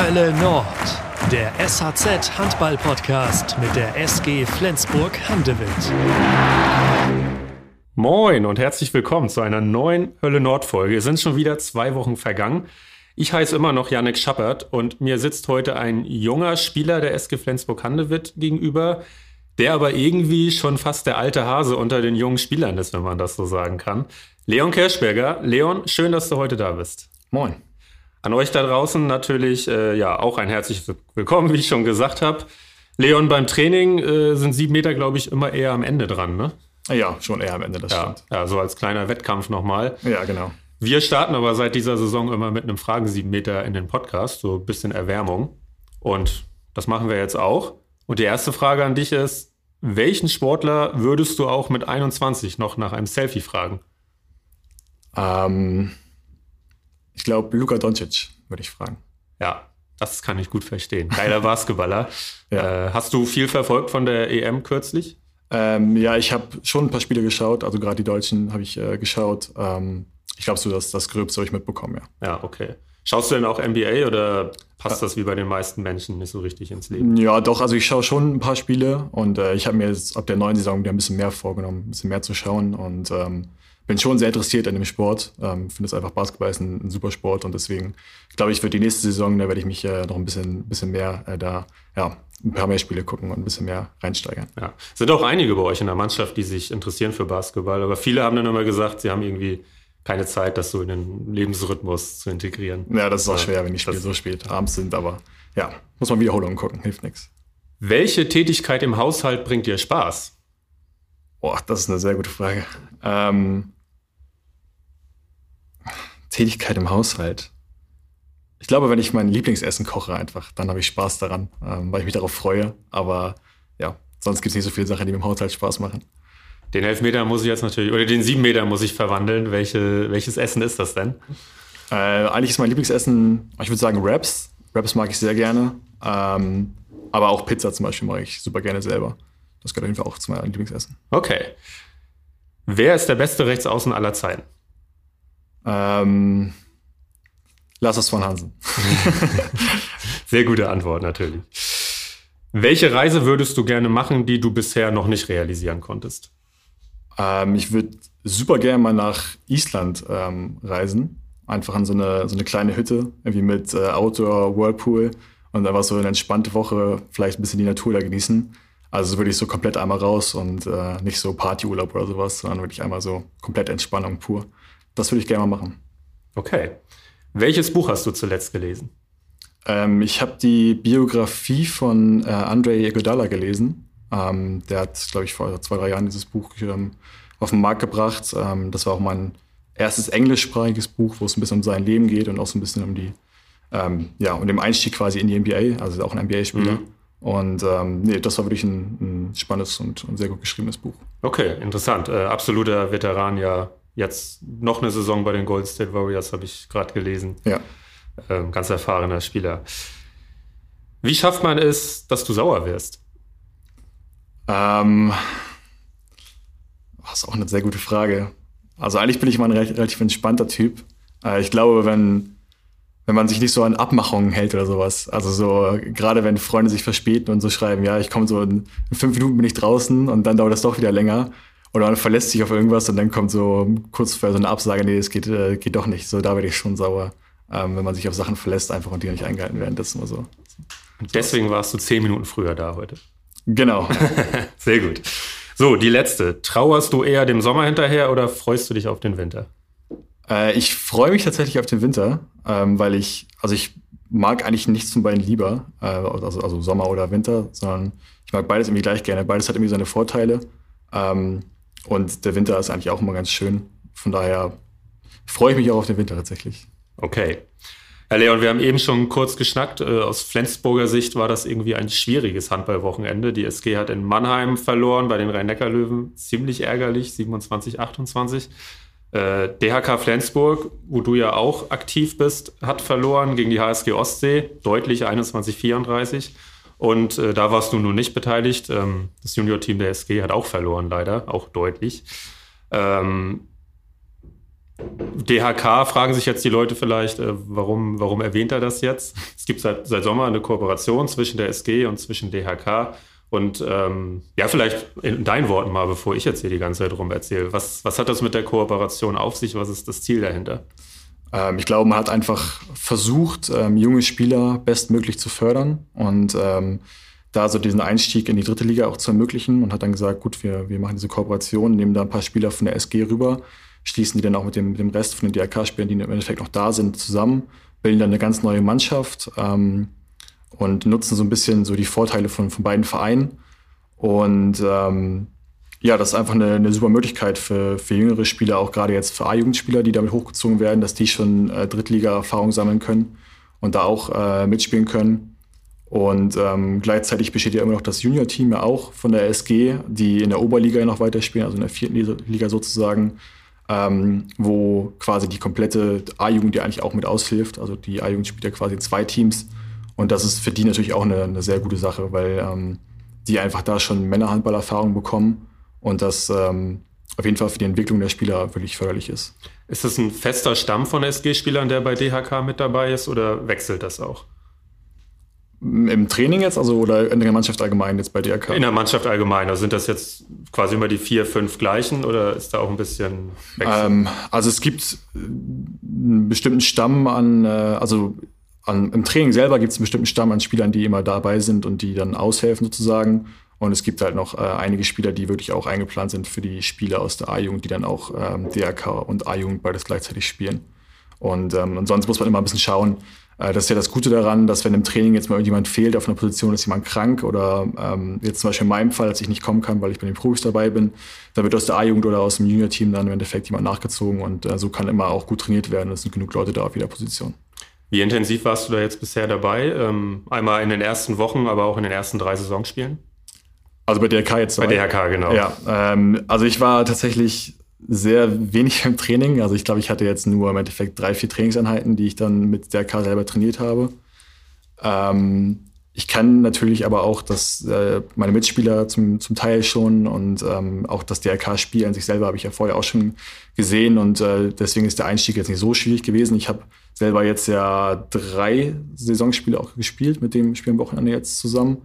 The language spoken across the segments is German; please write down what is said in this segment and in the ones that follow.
Hölle Nord, der SHZ Handball Podcast mit der SG Flensburg Handewitt. Moin und herzlich willkommen zu einer neuen Hölle Nord Folge. Es sind schon wieder zwei Wochen vergangen. Ich heiße immer noch Janek Schappert und mir sitzt heute ein junger Spieler der SG Flensburg Handewitt gegenüber, der aber irgendwie schon fast der alte Hase unter den jungen Spielern ist, wenn man das so sagen kann. Leon Kerschberger. Leon, schön, dass du heute da bist. Moin. An euch da draußen natürlich äh, ja auch ein herzliches Willkommen, wie ich schon gesagt habe. Leon, beim Training äh, sind sieben Meter, glaube ich, immer eher am Ende dran, ne? Ja, schon eher am Ende, das ja, stimmt. Ja, so als kleiner Wettkampf nochmal. Ja, genau. Wir starten aber seit dieser Saison immer mit einem Fragen sieben Meter in den Podcast, so ein bisschen Erwärmung. Und das machen wir jetzt auch. Und die erste Frage an dich ist, welchen Sportler würdest du auch mit 21 noch nach einem Selfie fragen? Ähm, ich glaube, Luka Doncic würde ich fragen. Ja, das kann ich gut verstehen. Geiler Basketballer. Ja. Äh, hast du viel verfolgt von der EM kürzlich? Ähm, ja, ich habe schon ein paar Spiele geschaut, also gerade die Deutschen habe ich äh, geschaut. Ähm, ich glaube, so das, das Gröbste habe ich mitbekommen, ja. Ja, okay. Schaust du denn auch NBA oder passt das wie bei den meisten Menschen nicht so richtig ins Leben? Ja, doch, also ich schaue schon ein paar Spiele und äh, ich habe mir jetzt ab der neuen Saison wieder ein bisschen mehr vorgenommen, ein bisschen mehr zu schauen und ähm, bin schon sehr interessiert an dem Sport. Ähm, finde es einfach, Basketball ist ein, ein, super Sport und deswegen glaube ich, für die nächste Saison, da werde ich mich äh, noch ein bisschen, bisschen mehr äh, da, ja, ein paar mehr Spiele gucken und ein bisschen mehr reinsteigern. Ja. Es sind auch einige bei euch in der Mannschaft, die sich interessieren für Basketball, aber viele haben dann immer gesagt, sie haben irgendwie keine Zeit, das so in den Lebensrhythmus zu integrieren. Ja, das ist auch ja, schwer, wenn die Spiele so spät abends sind, aber ja, muss man Wiederholungen gucken, hilft nichts. Welche Tätigkeit im Haushalt bringt dir Spaß? Boah, das ist eine sehr gute Frage. Ähm, Tätigkeit im Haushalt. Ich glaube, wenn ich mein Lieblingsessen koche einfach, dann habe ich Spaß daran, ähm, weil ich mich darauf freue. Aber ja, sonst gibt es nicht so viele Sachen, die mir im Haushalt Spaß machen. Den Elfmeter muss ich jetzt natürlich, oder den sieben Meter muss ich verwandeln. Welche, welches Essen ist das denn? Äh, eigentlich ist mein Lieblingsessen, ich würde sagen Wraps. Wraps mag ich sehr gerne. Ähm, aber auch Pizza zum Beispiel mag ich super gerne selber. Das gehört auf jeden Fall auch zu meinem Lieblingsessen. Okay. Wer ist der beste Rechtsaußen aller Zeiten? Ähm, Lass von Hansen. Sehr gute Antwort, natürlich. Welche Reise würdest du gerne machen, die du bisher noch nicht realisieren konntest? Ähm, ich würde super gerne mal nach Island ähm, reisen. Einfach an so eine, so eine kleine Hütte, irgendwie mit äh, Outdoor, Whirlpool und einfach so eine entspannte Woche, vielleicht ein bisschen die Natur da genießen. Also würde ich so komplett einmal raus und äh, nicht so Partyurlaub oder sowas, sondern wirklich einmal so komplett Entspannung pur. Das würde ich gerne mal machen. Okay. Welches Buch hast du zuletzt gelesen? Ähm, ich habe die Biografie von äh, Andrei Iguodala gelesen. Ähm, der hat, glaube ich, vor zwei, drei Jahren dieses Buch ähm, auf den Markt gebracht. Ähm, das war auch mein erstes englischsprachiges Buch, wo es ein bisschen um sein Leben geht und auch so ein bisschen um die, ähm, ja, um den Einstieg quasi in die NBA, also auch ein NBA-Spieler. Mhm. Und ähm, nee, das war wirklich ein, ein spannendes und, und, sehr gut geschriebenes Buch. Okay, interessant. Äh, absoluter Veteran ja Jetzt noch eine Saison bei den Golden State Warriors, habe ich gerade gelesen. Ja. Ähm, ganz erfahrener Spieler. Wie schafft man es, dass du sauer wirst? Ähm, das ist auch eine sehr gute Frage. Also eigentlich bin ich mal ein relativ entspannter Typ. Äh, ich glaube, wenn, wenn man sich nicht so an Abmachungen hält oder sowas, also so gerade wenn Freunde sich verspäten und so schreiben, ja, ich komme so in, in fünf Minuten bin ich draußen und dann dauert das doch wieder länger oder man verlässt sich auf irgendwas und dann kommt so kurz vor so eine Absage, nee, es geht, äh, geht doch nicht. So, da werde ich schon sauer, ähm, wenn man sich auf Sachen verlässt einfach und die nicht eingehalten werden. Das ist immer so. Und deswegen warst du zehn Minuten früher da heute. Genau. Sehr gut. So, die letzte. Trauerst du eher dem Sommer hinterher oder freust du dich auf den Winter? Äh, ich freue mich tatsächlich auf den Winter, ähm, weil ich, also ich mag eigentlich nichts von beiden lieber, äh, also, also Sommer oder Winter, sondern ich mag beides irgendwie gleich gerne. Beides hat irgendwie seine Vorteile. Ähm, und der Winter ist eigentlich auch immer ganz schön. Von daher freue ich mich auch auf den Winter tatsächlich. Okay. Herr Leon, wir haben eben schon kurz geschnackt. Äh, aus Flensburger Sicht war das irgendwie ein schwieriges Handballwochenende. Die SG hat in Mannheim verloren bei den Rhein-Neckar-Löwen. Ziemlich ärgerlich, 27, 28. Äh, DHK Flensburg, wo du ja auch aktiv bist, hat verloren gegen die HSG Ostsee, deutlich 21, 34. Und äh, da warst du nun nicht beteiligt. Ähm, das Junior-Team der SG hat auch verloren, leider, auch deutlich. Ähm, DHK fragen sich jetzt die Leute vielleicht, äh, warum, warum erwähnt er das jetzt? Es gibt seit, seit Sommer eine Kooperation zwischen der SG und zwischen DHK. Und ähm, ja, vielleicht in deinen Worten mal, bevor ich jetzt hier die ganze Zeit rum erzähle. Was, was hat das mit der Kooperation auf sich? Was ist das Ziel dahinter? Ähm, ich glaube, man hat einfach versucht, ähm, junge Spieler bestmöglich zu fördern und ähm, da so diesen Einstieg in die dritte Liga auch zu ermöglichen und hat dann gesagt, gut, wir, wir machen diese Kooperation, nehmen da ein paar Spieler von der SG rüber, schließen die dann auch mit dem, dem Rest von den DRK-Spielern, die im Endeffekt noch da sind, zusammen, bilden dann eine ganz neue Mannschaft ähm, und nutzen so ein bisschen so die Vorteile von, von beiden Vereinen. Und ähm, ja, das ist einfach eine, eine super Möglichkeit für, für jüngere Spieler, auch gerade jetzt für A-Jugendspieler, die damit hochgezogen werden, dass die schon äh, Drittliga-Erfahrung sammeln können und da auch äh, mitspielen können. Und ähm, gleichzeitig besteht ja immer noch das Junior-Team ja auch von der SG, die in der Oberliga noch weiterspielen, also in der vierten Liga sozusagen, ähm, wo quasi die komplette A-Jugend ja eigentlich auch mit aushilft. Also die A-Jugend spielt ja quasi zwei Teams. Und das ist für die natürlich auch eine, eine sehr gute Sache, weil ähm, die einfach da schon Männerhandballerfahrung bekommen und das ähm, auf jeden Fall für die Entwicklung der Spieler wirklich förderlich ist. Ist das ein fester Stamm von SG-Spielern, der bei DHK mit dabei ist oder wechselt das auch? Im Training jetzt, also oder in der Mannschaft allgemein jetzt bei DRK? In der Mannschaft allgemein. Also sind das jetzt quasi immer die vier, fünf gleichen oder ist da auch ein bisschen Wechsel? Ähm, also es gibt einen bestimmten Stamm an, äh, also an, im Training selber gibt es einen bestimmten Stamm an Spielern, die immer dabei sind und die dann aushelfen sozusagen. Und es gibt halt noch äh, einige Spieler, die wirklich auch eingeplant sind für die Spieler aus der A-Jugend, die dann auch ähm, DRK und A-Jugend beides gleichzeitig spielen. Und, ähm, und sonst muss man immer ein bisschen schauen. Äh, das ist ja das Gute daran, dass wenn im Training jetzt mal irgendjemand fehlt auf einer Position, ist jemand krank oder ähm, jetzt zum Beispiel in meinem Fall, als ich nicht kommen kann, weil ich bei den Profis dabei bin, da wird aus der A-Jugend oder aus dem Junior-Team dann im Endeffekt jemand nachgezogen und äh, so kann immer auch gut trainiert werden. Es sind genug Leute da auf jeder Position. Wie intensiv warst du da jetzt bisher dabei? Ähm, einmal in den ersten Wochen, aber auch in den ersten drei Saisonspielen? Also bei DRK jetzt. Bei DRK, genau. Ja, ähm, also ich war tatsächlich sehr wenig im Training. Also ich glaube, ich hatte jetzt nur im Endeffekt drei, vier Trainingseinheiten, die ich dann mit DRK selber trainiert habe. Ähm, ich kann natürlich aber auch, dass äh, meine Mitspieler zum, zum Teil schon und ähm, auch das DRK-Spiel an sich selber habe ich ja vorher auch schon gesehen und äh, deswegen ist der Einstieg jetzt nicht so schwierig gewesen. Ich habe selber jetzt ja drei Saisonspiele auch gespielt mit dem Spiel am Wochenende jetzt zusammen.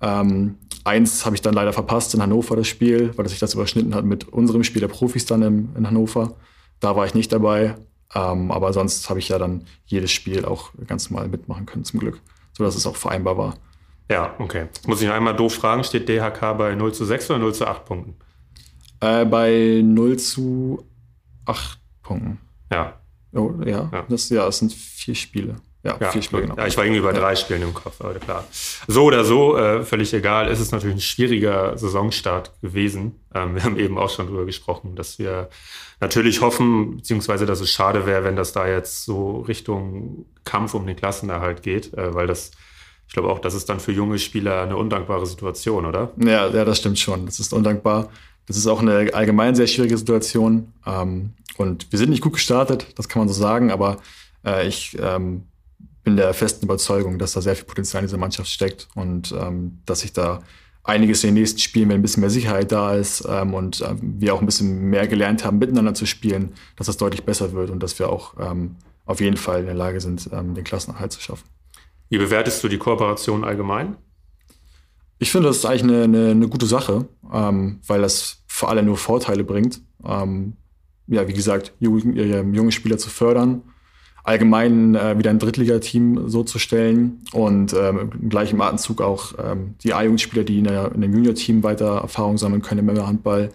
Ähm, eins habe ich dann leider verpasst in Hannover, das Spiel, weil sich das überschnitten hat mit unserem Spiel der Profis dann im, in Hannover. Da war ich nicht dabei. Ähm, aber sonst habe ich ja dann jedes Spiel auch ganz normal mitmachen können, zum Glück. Sodass es auch vereinbar war. Ja, okay. Muss ich noch einmal doof fragen, steht DHK bei 0 zu 6 oder 0 zu 8 Punkten? Äh, bei 0 zu 8 Punkten. Ja. Oh, ja, ja. Das, ja, es sind vier Spiele. Ja, ja, vier Spiele, genau. Ja, ich war irgendwie bei drei Spielen im Kopf, aber klar. So oder so, äh, völlig egal. Es ist natürlich ein schwieriger Saisonstart gewesen. Ähm, wir haben eben auch schon drüber gesprochen, dass wir natürlich hoffen, beziehungsweise dass es schade wäre, wenn das da jetzt so Richtung Kampf um den Klassenerhalt geht, äh, weil das, ich glaube auch, das ist dann für junge Spieler eine undankbare Situation, oder? Ja, ja, das stimmt schon. Das ist undankbar. Das ist auch eine allgemein sehr schwierige Situation. Ähm, und wir sind nicht gut gestartet, das kann man so sagen, aber äh, ich ähm, bin der festen Überzeugung, dass da sehr viel Potenzial in dieser Mannschaft steckt und ähm, dass sich da einiges in den nächsten Spielen, wenn ein bisschen mehr Sicherheit da ist ähm, und äh, wir auch ein bisschen mehr gelernt haben, miteinander zu spielen, dass das deutlich besser wird und dass wir auch ähm, auf jeden Fall in der Lage sind, ähm, den Klassenerhalt zu schaffen. Wie bewertest du die Kooperation allgemein? Ich finde, das ist eigentlich eine, eine, eine gute Sache, ähm, weil das für alle nur Vorteile bringt. Ähm, ja, wie gesagt, junge, äh, junge Spieler zu fördern allgemein äh, wieder ein Drittligateam so zu stellen und ähm, im gleichen Atemzug auch ähm, die A-Jugendspieler, die in, der, in dem Junior-Team weiter Erfahrung sammeln können im Männerhandball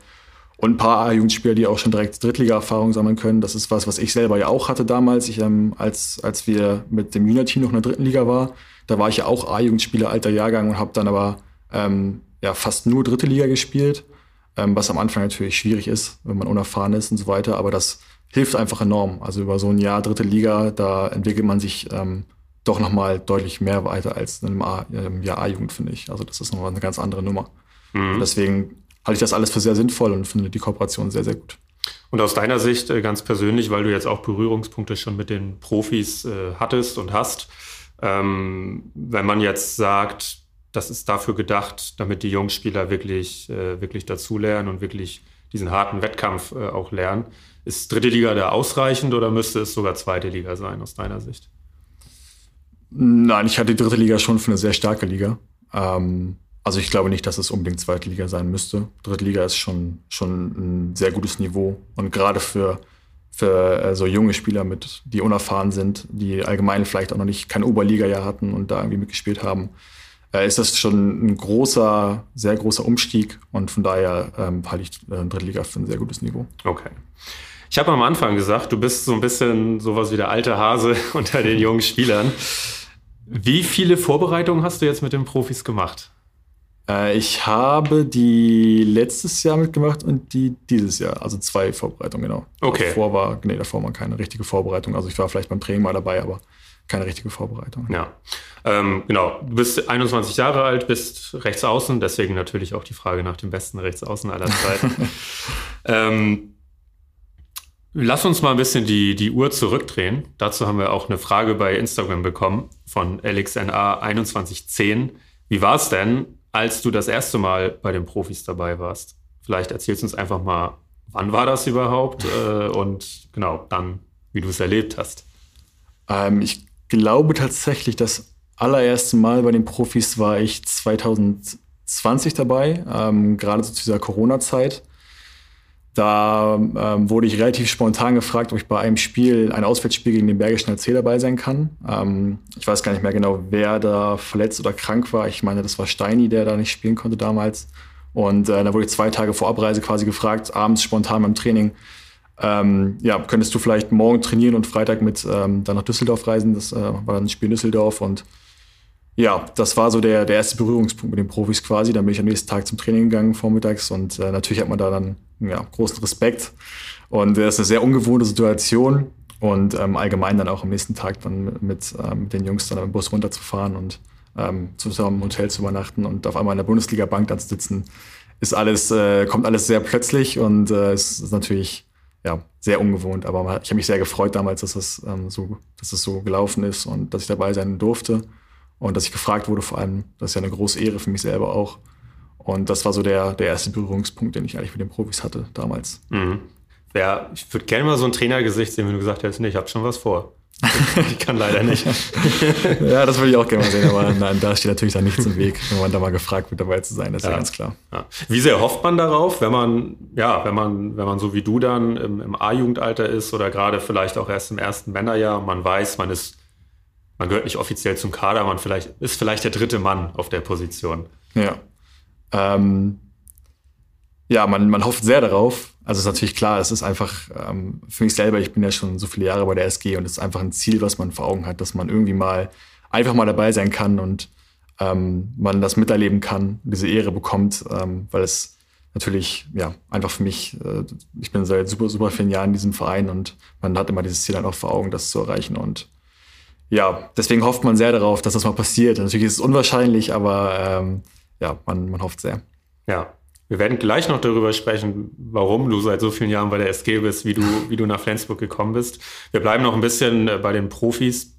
und ein paar A-Jugendspieler, die auch schon direkt Drittliga-Erfahrung sammeln können. Das ist was, was ich selber ja auch hatte damals, ich, ähm, als, als wir mit dem Junior-Team noch in der dritten Liga war. Da war ich ja auch A-Jugendspieler alter Jahrgang und habe dann aber ähm, ja, fast nur dritte Liga gespielt, ähm, was am Anfang natürlich schwierig ist, wenn man unerfahren ist und so weiter. Aber das hilft einfach enorm. Also über so ein Jahr dritte Liga, da entwickelt man sich ähm, doch nochmal deutlich mehr weiter als in einem A, ähm, Jahr A-Jugend, finde ich. Also das ist nochmal eine ganz andere Nummer. Mhm. Deswegen halte ich das alles für sehr sinnvoll und finde die Kooperation sehr, sehr gut. Und aus deiner Sicht äh, ganz persönlich, weil du jetzt auch Berührungspunkte schon mit den Profis äh, hattest und hast, ähm, wenn man jetzt sagt, das ist dafür gedacht, damit die Jungspieler wirklich, äh, wirklich dazulernen und wirklich diesen harten Wettkampf äh, auch lernen. Ist dritte Liga da ausreichend oder müsste es sogar zweite Liga sein aus deiner Sicht? Nein, ich hatte die dritte Liga schon für eine sehr starke Liga. Ähm, also ich glaube nicht, dass es unbedingt zweite Liga sein müsste. Dritte Liga ist schon, schon ein sehr gutes Niveau. Und gerade für, für äh, so junge Spieler, mit, die unerfahren sind, die allgemein vielleicht auch noch nicht kein Oberliga-Jahr hatten und da irgendwie mitgespielt haben, äh, ist das schon ein großer, sehr großer Umstieg. Und von daher ähm, halte ich äh, Dritte Liga für ein sehr gutes Niveau. Okay. Ich habe am Anfang gesagt, du bist so ein bisschen sowas wie der alte Hase unter den jungen Spielern. Wie viele Vorbereitungen hast du jetzt mit den Profis gemacht? Äh, ich habe die letztes Jahr mitgemacht und die dieses Jahr. Also zwei Vorbereitungen, genau. Okay. Davor war, nee, davor war keine richtige Vorbereitung. Also ich war vielleicht beim Training mal dabei, aber keine richtige Vorbereitung. Ja, ähm, genau. Du bist 21 Jahre alt, bist Rechtsaußen, deswegen natürlich auch die Frage nach dem besten Rechtsaußen aller Zeiten. ähm, Lass uns mal ein bisschen die, die Uhr zurückdrehen. Dazu haben wir auch eine Frage bei Instagram bekommen von LXNA2110. Wie war es denn, als du das erste Mal bei den Profis dabei warst? Vielleicht erzählst du uns einfach mal, wann war das überhaupt äh, und genau dann, wie du es erlebt hast. Ähm, ich glaube tatsächlich, das allererste Mal bei den Profis war ich 2020 dabei, ähm, gerade so zu dieser Corona-Zeit. Da ähm, wurde ich relativ spontan gefragt, ob ich bei einem Spiel, ein Auswärtsspiel gegen den Bergischen HC dabei sein kann. Ähm, ich weiß gar nicht mehr genau, wer da verletzt oder krank war. Ich meine, das war Steini, der da nicht spielen konnte damals. Und äh, da wurde ich zwei Tage vor Abreise quasi gefragt, abends spontan beim Training, ähm, ja, könntest du vielleicht morgen trainieren und Freitag mit ähm, dann nach Düsseldorf reisen? Das äh, war dann ein Spiel in Düsseldorf und ja, das war so der, der erste Berührungspunkt mit den Profis quasi. Dann bin ich am nächsten Tag zum Training gegangen, vormittags. Und äh, natürlich hat man da dann ja, großen Respekt. Und das ist eine sehr ungewohnte Situation. Und ähm, allgemein dann auch am nächsten Tag dann mit, ähm, mit den Jungs dann im Bus runterzufahren und ähm, zusammen im Hotel zu übernachten und auf einmal in der Bundesliga-Bank dann zu sitzen, ist alles, äh, kommt alles sehr plötzlich und äh, ist natürlich ja, sehr ungewohnt. Aber ich habe mich sehr gefreut damals, dass es, ähm, so, dass es so gelaufen ist und dass ich dabei sein durfte. Und dass ich gefragt wurde, vor allem, das ist ja eine große Ehre für mich selber auch. Und das war so der, der erste Berührungspunkt, den ich eigentlich mit den Profis hatte damals. Mhm. Ja, ich würde gerne mal so ein Trainergesicht sehen, wenn du gesagt hättest, nee, ich habe schon was vor. ich kann leider nicht. ja, das würde ich auch gerne mal sehen, aber nein, da steht natürlich dann nichts im Weg, wenn man da mal gefragt wird, dabei zu sein, das ist ja, ja ganz klar. Ja. Wie sehr hofft man darauf, wenn man, ja, wenn man, wenn man so wie du dann im, im A-Jugendalter ist oder gerade vielleicht auch erst im ersten Männerjahr, man weiß, man ist man gehört nicht offiziell zum Kader, man vielleicht, ist vielleicht der dritte Mann auf der Position. Ja. Ähm, ja, man, man hofft sehr darauf. Also ist natürlich klar, es ist einfach ähm, für mich selber, ich bin ja schon so viele Jahre bei der SG und es ist einfach ein Ziel, was man vor Augen hat, dass man irgendwie mal einfach mal dabei sein kann und ähm, man das miterleben kann, diese Ehre bekommt, ähm, weil es natürlich, ja, einfach für mich, äh, ich bin seit super, super vielen Jahren in diesem Verein und man hat immer dieses Ziel dann auch vor Augen, das zu erreichen und ja, deswegen hofft man sehr darauf, dass das mal passiert. Natürlich ist es unwahrscheinlich, aber ähm, ja, man, man hofft sehr. Ja, wir werden gleich noch darüber sprechen, warum du seit so vielen Jahren bei der SG bist, wie du, wie du nach Flensburg gekommen bist. Wir bleiben noch ein bisschen äh, bei den Profis.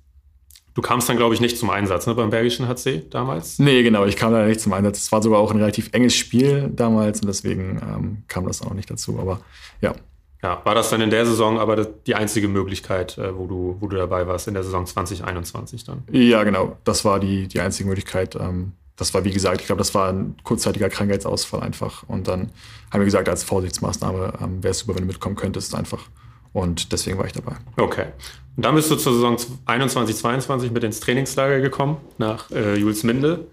Du kamst dann, glaube ich, nicht zum Einsatz ne, beim Bergischen HC damals? Nee, genau, ich kam da nicht zum Einsatz. Es war sogar auch ein relativ enges Spiel damals und deswegen ähm, kam das auch nicht dazu. Aber ja, ja, war das dann in der Saison aber die einzige Möglichkeit, äh, wo, du, wo du dabei warst, in der Saison 2021 dann? Ja, genau. Das war die, die einzige Möglichkeit. Ähm, das war, wie gesagt, ich glaube, das war ein kurzzeitiger Krankheitsausfall einfach. Und dann haben wir gesagt, als Vorsichtsmaßnahme ähm, wäre es super, wenn du mitkommen könntest einfach. Und deswegen war ich dabei. Okay. Und dann bist du zur Saison 21, 22 mit ins Trainingslager gekommen, nach äh, Julesminde.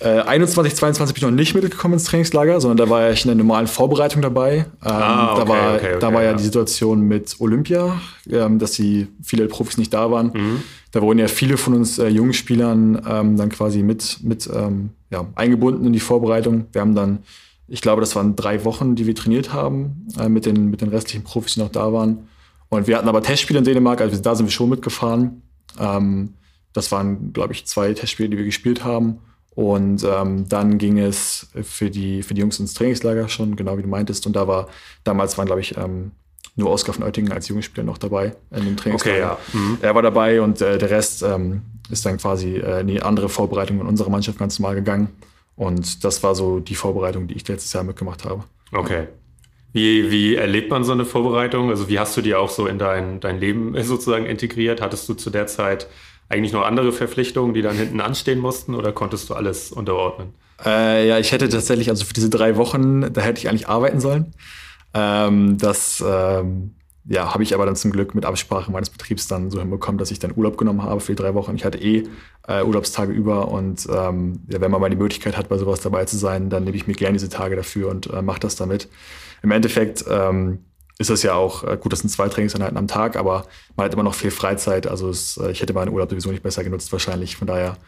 Äh, 21, 22 bin ich noch nicht mitgekommen ins Trainingslager, sondern da war ich in der normalen Vorbereitung dabei. Ähm, ah, okay, da war, okay, okay, da war ja, ja, die Situation mit Olympia, ähm, dass die viele Profis nicht da waren. Mhm. Da wurden ja viele von uns äh, jungen Spielern ähm, dann quasi mit, mit ähm, ja, eingebunden in die Vorbereitung. Wir haben dann, ich glaube, das waren drei Wochen, die wir trainiert haben äh, mit, den, mit den restlichen Profis, die noch da waren. Und wir hatten aber Testspiele in Dänemark, also da sind wir schon mitgefahren. Ähm, das waren, glaube ich, zwei Testspiele, die wir gespielt haben. Und ähm, dann ging es für die, für die Jungs ins Trainingslager schon, genau wie du meintest. Und da war, damals waren, glaube ich, ähm, nur Oskar von Oettingen als Jugendspieler noch dabei in dem Trainingslager. Okay, ja. Mhm. Er war dabei und äh, der Rest ähm, ist dann quasi äh, in die andere Vorbereitung in unserer Mannschaft ganz normal gegangen. Und das war so die Vorbereitung, die ich letztes Jahr mitgemacht habe. Okay. Wie, wie erlebt man so eine Vorbereitung? Also wie hast du die auch so in dein, dein Leben sozusagen integriert? Hattest du zu der Zeit eigentlich noch andere Verpflichtungen, die dann hinten anstehen mussten oder konntest du alles unterordnen? Äh, ja, ich hätte tatsächlich, also für diese drei Wochen, da hätte ich eigentlich arbeiten sollen. Ähm, das ähm, ja, habe ich aber dann zum Glück mit Absprache meines Betriebs dann so hinbekommen, dass ich dann Urlaub genommen habe für die drei Wochen. Ich hatte eh äh, Urlaubstage über und ähm, ja, wenn man mal die Möglichkeit hat, bei sowas dabei zu sein, dann nehme ich mir gerne diese Tage dafür und äh, mache das damit. Im Endeffekt ähm, ist das ja auch äh, gut, das sind zwei Trainingseinheiten am Tag, aber man hat immer noch viel Freizeit. Also es, äh, ich hätte meinen Urlaub sowieso nicht besser genutzt wahrscheinlich. Von daher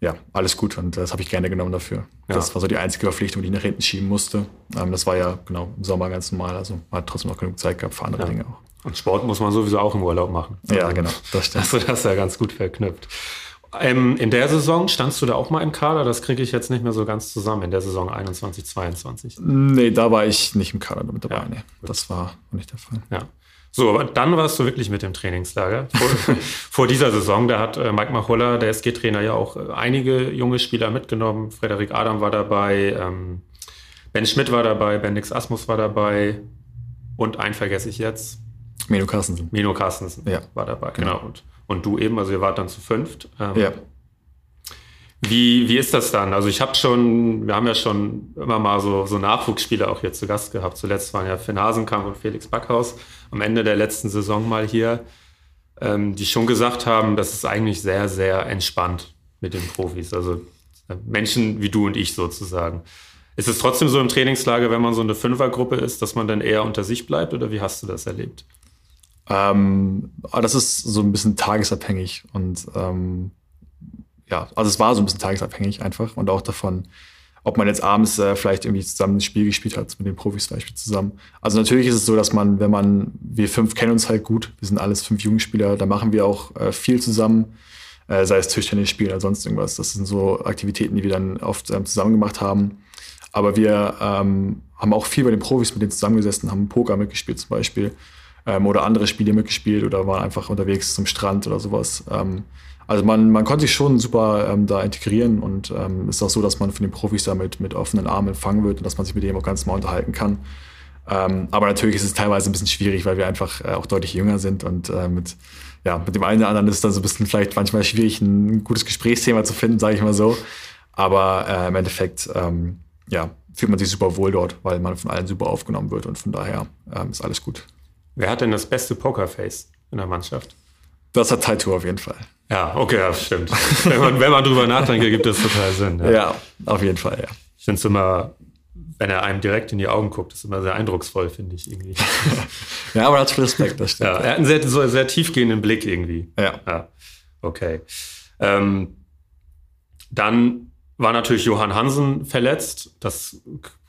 ja, alles gut und das habe ich gerne genommen dafür. Ja. Das war so die einzige Verpflichtung, die ich nach hinten schieben musste. Ähm, das war ja genau im Sommer ganz normal, also man hat trotzdem noch genug Zeit gehabt für andere ja. Dinge auch. Und Sport muss man sowieso auch im Urlaub machen. Ja, genau, das stimmt. Also das ist ja ganz gut verknüpft. Ähm, in der Saison standst du da auch mal im Kader? Das kriege ich jetzt nicht mehr so ganz zusammen, in der Saison 21, 22. Nee, da war ich nicht im Kader mit dabei. Ja, nee, das war nicht der Fall. Ja. So, aber dann warst du wirklich mit dem Trainingslager. Vor, vor dieser Saison, da hat äh, Mike Machulla, der SG-Trainer, ja auch äh, einige junge Spieler mitgenommen. Frederik Adam war dabei, ähm, Ben Schmidt war dabei, Bendix Asmus war dabei und einen vergesse ich jetzt. Mino Carstensen. Mino Carstensen ja. war dabei, genau. genau. Und, und du eben, also ihr wart dann zu fünft. Ähm, ja. Wie, wie ist das dann? Also ich habe schon, wir haben ja schon immer mal so, so Nachwuchsspieler auch hier zu Gast gehabt. Zuletzt waren ja Finn Hasenkamp und Felix Backhaus am Ende der letzten Saison mal hier, ähm, die schon gesagt haben, das ist eigentlich sehr, sehr entspannt mit den Profis. Also äh, Menschen wie du und ich sozusagen. Ist es trotzdem so im Trainingslager, wenn man so eine Fünfergruppe ist, dass man dann eher unter sich bleibt oder wie hast du das erlebt? Ähm, ah, das ist so ein bisschen tagesabhängig und ähm, ja, also es war so ein bisschen tagesabhängig einfach und auch davon, ob man jetzt abends äh, vielleicht irgendwie zusammen ein Spiel gespielt hat, mit den Profis zum Beispiel zusammen. Also natürlich ist es so, dass man, wenn man, wir fünf kennen uns halt gut, wir sind alles fünf Jugendspieler, da machen wir auch äh, viel zusammen, äh, sei es Tischtennis spielen oder sonst irgendwas. Das sind so Aktivitäten, die wir dann oft ähm, zusammen gemacht haben. Aber wir ähm, haben auch viel bei den Profis mit denen zusammengesessen, haben Poker mitgespielt zum Beispiel ähm, oder andere Spiele mitgespielt oder waren einfach unterwegs zum Strand oder sowas. Also man, man konnte sich schon super ähm, da integrieren und ähm, ist auch so, dass man von den Profis damit mit offenen Armen empfangen wird und dass man sich mit denen auch ganz mal unterhalten kann. Ähm, aber natürlich ist es teilweise ein bisschen schwierig, weil wir einfach äh, auch deutlich jünger sind und äh, mit, ja, mit dem einen oder anderen ist es dann so ein bisschen vielleicht manchmal schwierig, ein gutes Gesprächsthema zu finden, sage ich mal so. Aber äh, im Endeffekt, ähm, ja, fühlt man sich super wohl dort, weil man von allen super aufgenommen wird und von daher ähm, ist alles gut. Wer hat denn das beste Pokerface in der Mannschaft? Das hat Taito auf jeden Fall. Ja, okay, ja, stimmt. wenn, man, wenn man drüber nachdenkt, gibt das total Sinn. Ja, ja auf jeden Fall, ja. Ich finde es immer, wenn er einem direkt in die Augen guckt, ist immer sehr eindrucksvoll, finde ich irgendwie. ja, aber er hat Respekt, das stimmt. Ja, er hat einen sehr, so sehr tiefgehenden Blick irgendwie. Ja. ja. Okay. Ähm, dann war natürlich Johann Hansen verletzt. Das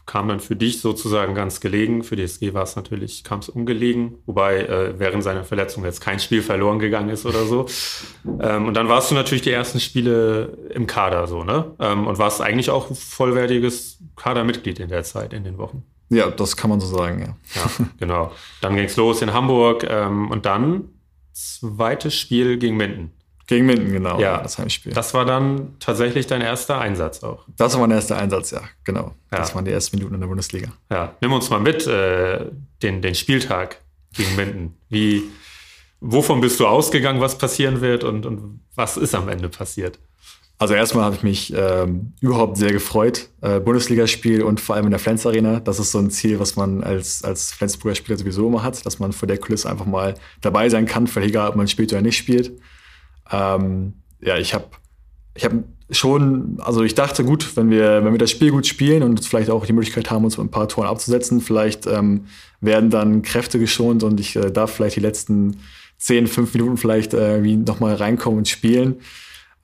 kam dann für dich sozusagen ganz gelegen. Für die SG war es natürlich, kam es ungelegen, wobei äh, während seiner Verletzung jetzt kein Spiel verloren gegangen ist oder so. Ähm, und dann warst du natürlich die ersten Spiele im Kader so, ne? Ähm, und warst eigentlich auch vollwertiges Kadermitglied in der Zeit, in den Wochen. Ja, das kann man so sagen, ja. Ja, genau. Dann ging es los in Hamburg ähm, und dann zweites Spiel gegen Minden. Gegen Minden, genau. Ja, das Heimspiel. Das war dann tatsächlich dein erster Einsatz auch. Das war mein erster Einsatz, ja, genau. Ja. Das waren die ersten Minuten in der Bundesliga. Ja, nimm uns mal mit, äh, den, den Spieltag gegen Minden. Wie, wovon bist du ausgegangen, was passieren wird und, und was ist am Ende passiert? Also erstmal habe ich mich ähm, überhaupt sehr gefreut. Äh, Bundesligaspiel und vor allem in der Flens Arena. Das ist so ein Ziel, was man als, als Flensburger Spieler sowieso immer hat, dass man vor der Kulisse einfach mal dabei sein kann, völlig egal, ob man spielt oder nicht spielt. Ähm, ja, ich habe ich hab schon, also ich dachte, gut, wenn wir, wenn wir das Spiel gut spielen und vielleicht auch die Möglichkeit haben, uns mit ein paar Toren abzusetzen, vielleicht ähm, werden dann Kräfte geschont und ich äh, darf vielleicht die letzten 10, 5 Minuten vielleicht äh, wie nochmal reinkommen und spielen.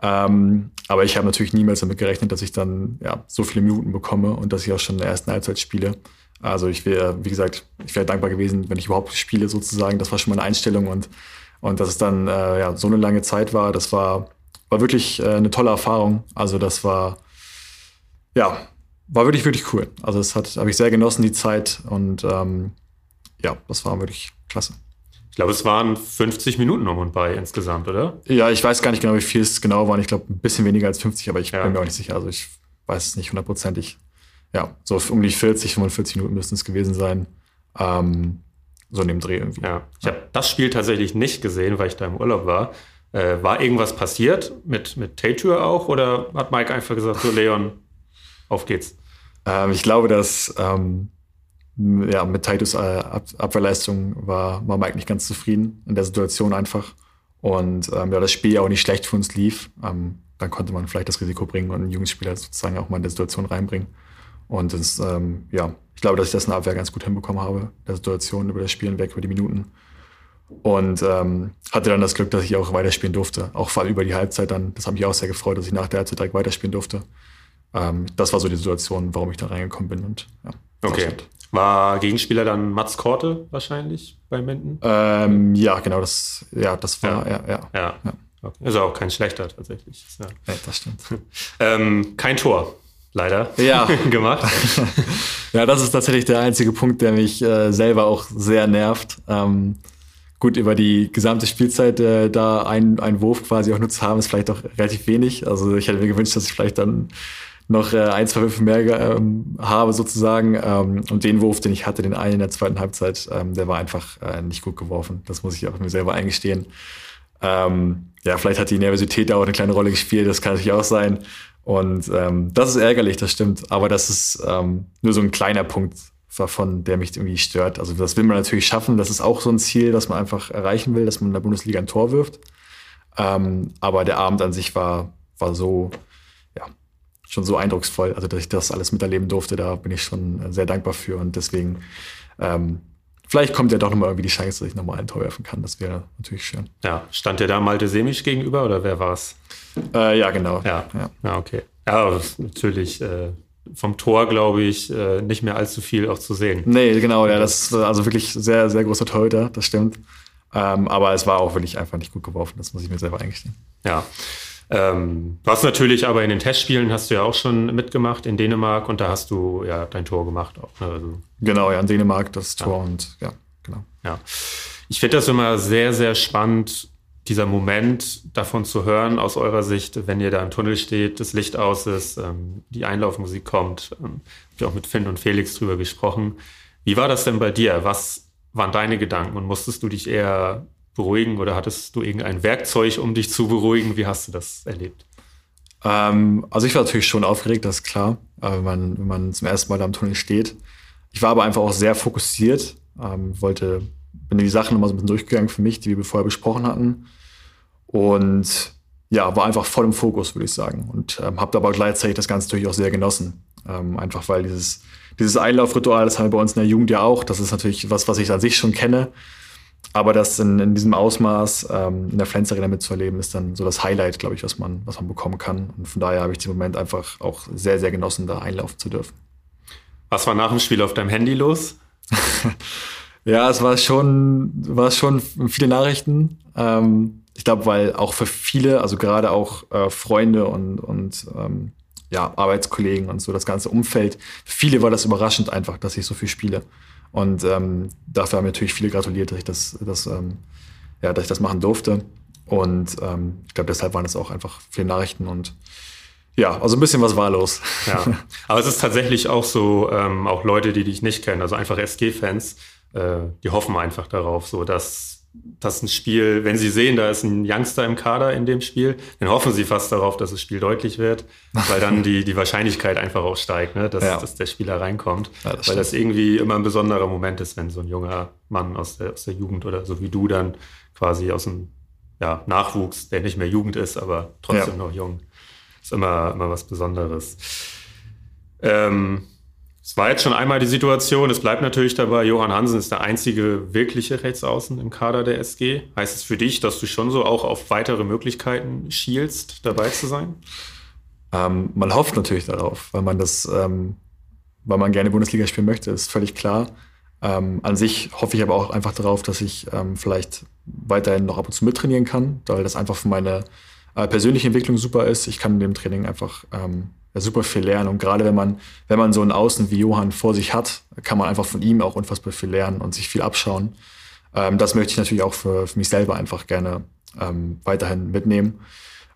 Ähm, aber ich habe natürlich niemals damit gerechnet, dass ich dann ja, so viele Minuten bekomme und dass ich auch schon in der ersten Halbzeit spiele. Also ich wäre, wie gesagt, ich wäre dankbar gewesen, wenn ich überhaupt spiele sozusagen. Das war schon meine Einstellung und und dass es dann äh, ja, so eine lange Zeit war, das war, war wirklich äh, eine tolle Erfahrung. Also das war, ja, war wirklich, wirklich cool. Also das hat, habe ich sehr genossen, die Zeit. Und ähm, ja, das war wirklich klasse. Ich glaube, es waren 50 Minuten um und bei insgesamt, oder? Ja, ich weiß gar nicht genau, wie viel es genau waren. Ich glaube, ein bisschen weniger als 50, aber ich ja. bin mir auch nicht sicher. Also ich weiß es nicht hundertprozentig. Ja, so um die 40, 45 Minuten müssten es gewesen sein. Ähm, so in dem Dreh irgendwie. Ja, ich habe das Spiel tatsächlich nicht gesehen, weil ich da im Urlaub war. Äh, war irgendwas passiert mit, mit Tatür auch oder hat Mike einfach gesagt, so Leon, auf geht's? Ähm, ich glaube, dass ähm, ja, mit Titus äh, Ab Abwehrleistung war, war Mike nicht ganz zufrieden in der Situation einfach. Und ähm, ja, das Spiel auch nicht schlecht für uns lief. Ähm, dann konnte man vielleicht das Risiko bringen und einen Jugendspieler sozusagen auch mal in der Situation reinbringen. Und das, ähm, ja, ich glaube, dass ich das in der Abwehr ganz gut hinbekommen habe, der Situation über das Spiel hinweg, über die Minuten. Und ähm, hatte dann das Glück, dass ich auch weiterspielen durfte. Auch vor allem über die Halbzeit dann. Das hat mich auch sehr gefreut, dass ich nach der Halbzeit direkt weiterspielen durfte. Ähm, das war so die Situation, warum ich da reingekommen bin. Und, ja, okay. War Gegenspieler dann Mats Korte wahrscheinlich bei Minden? Ähm, ja, genau, das, ja, das war, ja, ja. ja. ja. Okay. Ist auch kein schlechter tatsächlich. Ja, ja das stimmt. ähm, kein Tor, leider, ja. gemacht. ja, das ist tatsächlich der einzige Punkt, der mich äh, selber auch sehr nervt. Ähm, gut, über die gesamte Spielzeit äh, da einen, einen Wurf quasi auch nur zu haben, ist vielleicht auch relativ wenig. Also ich hätte mir gewünscht, dass ich vielleicht dann noch äh, ein, zwei Würfe mehr ähm, habe sozusagen. Ähm, und den Wurf, den ich hatte, den einen in der zweiten Halbzeit, ähm, der war einfach äh, nicht gut geworfen. Das muss ich auch mir selber eingestehen. Ähm, ja, vielleicht hat die Nervosität da auch eine kleine Rolle gespielt, das kann natürlich auch sein. Und ähm, das ist ärgerlich, das stimmt. Aber das ist ähm, nur so ein kleiner Punkt davon, der mich irgendwie stört. Also das will man natürlich schaffen. Das ist auch so ein Ziel, das man einfach erreichen will, dass man in der Bundesliga ein Tor wirft. Ähm, aber der Abend an sich war, war so, ja, schon so eindrucksvoll. Also, dass ich das alles miterleben durfte, da bin ich schon sehr dankbar für. Und deswegen, ähm, vielleicht kommt ja doch nochmal irgendwie die Chance, dass ich nochmal ein Tor werfen kann. Das wäre natürlich schön. Ja, stand der da Malte Semisch gegenüber oder wer war es? Äh, ja, genau. Ja, ja. ja okay. Ja, natürlich äh, vom Tor, glaube ich, äh, nicht mehr allzu viel auch zu sehen. Nee, genau. Ja, das ist also wirklich sehr, sehr großer Torhüter, das stimmt. Ähm, aber es war auch wirklich einfach nicht gut geworfen. Das muss ich mir selber eingestehen. Ja. Ähm, du hast natürlich aber in den Testspielen hast du ja auch schon mitgemacht in Dänemark und da hast du ja dein Tor gemacht auch. Ne? Also, genau, ja, in Dänemark das Tor ja. und ja, genau. Ja. Ich finde das immer sehr, sehr spannend, dieser Moment davon zu hören aus eurer Sicht, wenn ihr da im Tunnel steht, das Licht aus ist, ähm, die Einlaufmusik kommt. Ähm, ich auch mit Finn und Felix drüber gesprochen. Wie war das denn bei dir? Was waren deine Gedanken und musstest du dich eher beruhigen oder hattest du irgendein Werkzeug, um dich zu beruhigen? Wie hast du das erlebt? Ähm, also ich war natürlich schon aufgeregt, das ist klar, äh, wenn, man, wenn man zum ersten Mal da am Tunnel steht. Ich war aber einfach auch sehr fokussiert, ähm, wollte, bin die Sachen nochmal so ein bisschen durchgegangen für mich, die wir vorher besprochen hatten. Und ja, war einfach voll im Fokus, würde ich sagen. Und ähm, habe aber gleichzeitig das Ganze natürlich auch sehr genossen. Ähm, einfach weil dieses, dieses Einlaufritual, das haben wir bei uns in der Jugend ja auch. Das ist natürlich was, was ich an sich schon kenne. Aber das in, in diesem Ausmaß ähm, in der Flens Arena mitzuerleben, ist dann so das Highlight, glaube ich, was man, was man bekommen kann. Und von daher habe ich den Moment einfach auch sehr, sehr genossen, da einlaufen zu dürfen. Was war nach dem Spiel auf deinem Handy los? ja, es war schon, war schon viele Nachrichten. Ähm, ich glaube, weil auch für viele, also gerade auch äh, Freunde und, und ähm, ja, Arbeitskollegen und so das ganze Umfeld, für viele war das überraschend einfach, dass ich so viel spiele. Und ähm, dafür haben natürlich viele gratuliert, dass ich das, das, ähm, ja, dass ich das machen durfte. Und ähm, ich glaube, deshalb waren es auch einfach viele Nachrichten und ja, also ein bisschen was war los. Ja, aber es ist tatsächlich auch so, ähm, auch Leute, die dich nicht kennen, also einfach SG-Fans, äh, die hoffen einfach darauf, so dass dass ein Spiel, wenn sie sehen, da ist ein Youngster im Kader in dem Spiel, dann hoffen sie fast darauf, dass das Spiel deutlich wird, weil dann die, die Wahrscheinlichkeit einfach auch steigt, ne? dass, ja. dass der Spieler reinkommt. Ja, das weil das irgendwie immer ein besonderer Moment ist, wenn so ein junger Mann aus der, aus der Jugend oder so wie du dann quasi aus dem ja, Nachwuchs, der nicht mehr Jugend ist, aber trotzdem noch jung, ist immer, immer was Besonderes. Ähm, es war jetzt schon einmal die Situation, es bleibt natürlich dabei, Johann Hansen ist der einzige wirkliche Rechtsaußen im Kader der SG. Heißt es für dich, dass du schon so auch auf weitere Möglichkeiten schielst, dabei zu sein? Ähm, man hofft natürlich darauf, weil man das, ähm, weil man gerne Bundesliga spielen möchte, ist völlig klar. Ähm, an sich hoffe ich aber auch einfach darauf, dass ich ähm, vielleicht weiterhin noch ab und zu mittrainieren kann, weil das einfach für meine äh, persönliche Entwicklung super ist. Ich kann in dem Training einfach super viel lernen. Und gerade wenn man, wenn man so einen Außen wie Johann vor sich hat, kann man einfach von ihm auch unfassbar viel lernen und sich viel abschauen. Ähm, das möchte ich natürlich auch für, für mich selber einfach gerne ähm, weiterhin mitnehmen.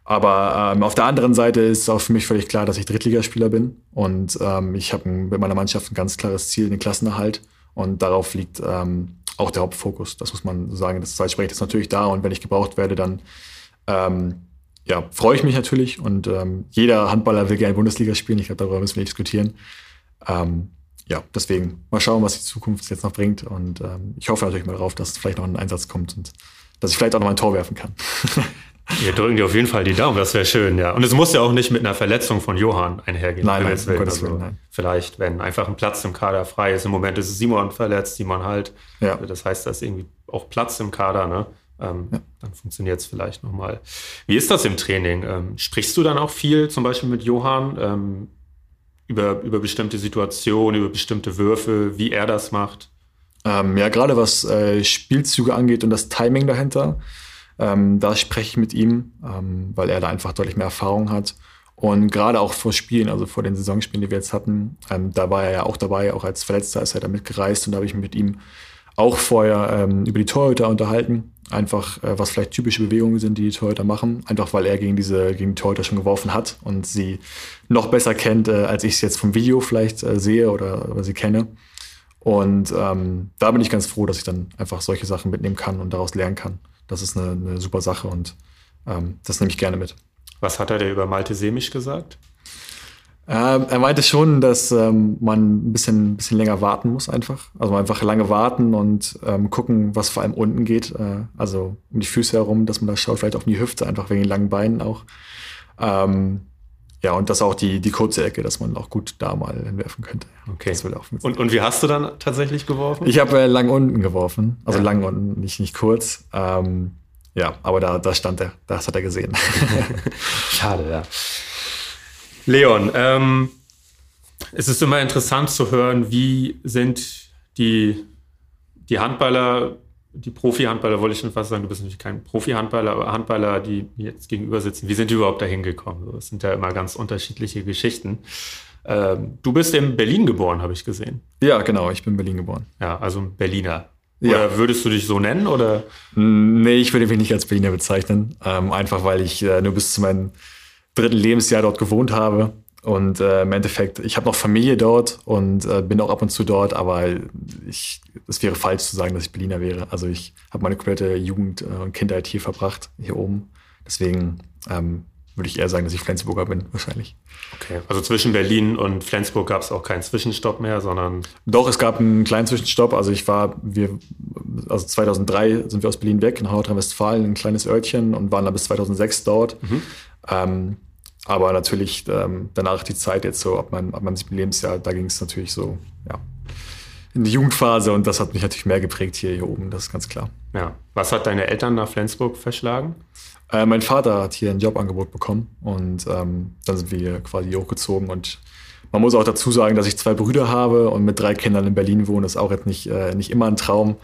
Aber ähm, auf der anderen Seite ist auch für mich völlig klar, dass ich Drittligaspieler bin und ähm, ich habe mit meiner Mannschaft ein ganz klares Ziel, den Klassenerhalt. Und darauf liegt ähm, auch der Hauptfokus. Das muss man sagen. Das Zeitsprechen ist natürlich da und wenn ich gebraucht werde, dann ähm, ja, freue ich mich natürlich. Und ähm, jeder Handballer will gerne Bundesliga spielen. Ich glaube, darüber müssen wir nicht diskutieren. Ähm, ja, deswegen mal schauen, was die Zukunft jetzt noch bringt. Und ähm, ich hoffe natürlich mal darauf, dass vielleicht noch ein Einsatz kommt und dass ich vielleicht auch noch mal ein Tor werfen kann. Wir drücken dir auf jeden Fall die Daumen, das wäre schön, ja. Und es muss ja auch nicht mit einer Verletzung von Johann einhergehen. Nein, nein, also Willen, nein. Vielleicht, wenn einfach ein Platz im Kader frei ist. Im Moment ist Simon verletzt, Simon halt. Ja. Das heißt, da ist irgendwie auch Platz im Kader, ne? Ähm, Ja. Dann funktioniert es vielleicht nochmal. Wie ist das im Training? Ähm, sprichst du dann auch viel, zum Beispiel mit Johann, ähm, über, über bestimmte Situationen, über bestimmte Würfe, wie er das macht? Ähm, ja, gerade was äh, Spielzüge angeht und das Timing dahinter, ähm, da spreche ich mit ihm, ähm, weil er da einfach deutlich mehr Erfahrung hat. Und gerade auch vor Spielen, also vor den Saisonspielen, die wir jetzt hatten, da war er ja auch dabei, auch als Verletzter ist er da mitgereist und da habe ich mich mit ihm auch vorher über die Torhüter unterhalten. Einfach, äh, was vielleicht typische Bewegungen sind, die die Torhüter machen. Einfach, weil er gegen diese, gegen die Torhüter schon geworfen hat und sie noch besser kennt, äh, als ich es jetzt vom Video vielleicht äh, sehe oder, oder sie kenne. Und ähm, da bin ich ganz froh, dass ich dann einfach solche Sachen mitnehmen kann und daraus lernen kann. Das ist eine, eine super Sache und ähm, das nehme ich gerne mit. Was hat er dir über Malte Semisch gesagt? Ähm, er meinte schon, dass ähm, man ein bisschen, ein bisschen länger warten muss einfach. Also einfach lange warten und ähm, gucken, was vor allem unten geht. Äh, also um die Füße herum, dass man da schaut, vielleicht auf die Hüfte, einfach wegen den langen Beinen auch. Ähm, ja, und das auch die, die kurze Ecke, dass man auch gut da mal hinwerfen könnte. Okay. Auch Und, und wie hast du dann tatsächlich geworfen? Ich habe äh, lang unten geworfen, also Ja. lang unten, nicht, nicht kurz. Ähm, ja, aber da, da stand er, das hat er gesehen. Schade, ja. Leon, ähm, es ist immer interessant zu hören, wie sind die, die Handballer, die Profi-Handballer, wollte ich schon fast sagen, du bist natürlich kein Profi-Handballer, aber Handballer, die jetzt gegenüber sitzen, wie sind die überhaupt dahin gekommen? Das sind ja immer ganz unterschiedliche Geschichten. Ähm, du bist in Berlin geboren, habe ich gesehen. ja, genau, ich bin in Berlin geboren. Ja, also ein Berliner. Ja. Oder würdest du dich so nennen? Oder? Nee, ich würde mich nicht als Berliner bezeichnen. Ähm, einfach weil ich äh, nur bis zu meinem dritten Lebensjahr dort gewohnt habe. Und äh, im Endeffekt, ich habe noch Familie dort und äh, bin auch ab und zu dort, aber ich, es wäre falsch zu sagen, dass ich Berliner wäre. Also ich habe meine komplette Jugend äh, und Kindheit hier verbracht, hier oben. Deswegen ähm, würde ich eher sagen, dass ich Flensburger bin, wahrscheinlich. Okay, also zwischen Berlin und Flensburg gab es auch keinen Zwischenstopp mehr, sondern Doch, es gab einen kleinen Zwischenstopp. Also ich war, wir, also 2003 sind wir aus Berlin weg nach Nordrhein-Westfalen, ein kleines Örtchen und waren dann bis 2006 dort. Ähm, aber natürlich ähm, danach die Zeit jetzt so ab meinem, ab meinem siebten Lebensjahr, da ging es natürlich so, ja, in die Jugendphase und das hat mich natürlich mehr geprägt hier, hier oben, das ist ganz klar. ja. Was hat deine Eltern nach Flensburg verschlagen? Äh, mein Vater hat hier ein Jobangebot bekommen und ähm, dann sind wir hier quasi hochgezogen und man muss auch dazu sagen, dass ich zwei Brüder habe und mit drei Kindern in Berlin wohne, ist auch jetzt nicht, äh, nicht immer ein Traum.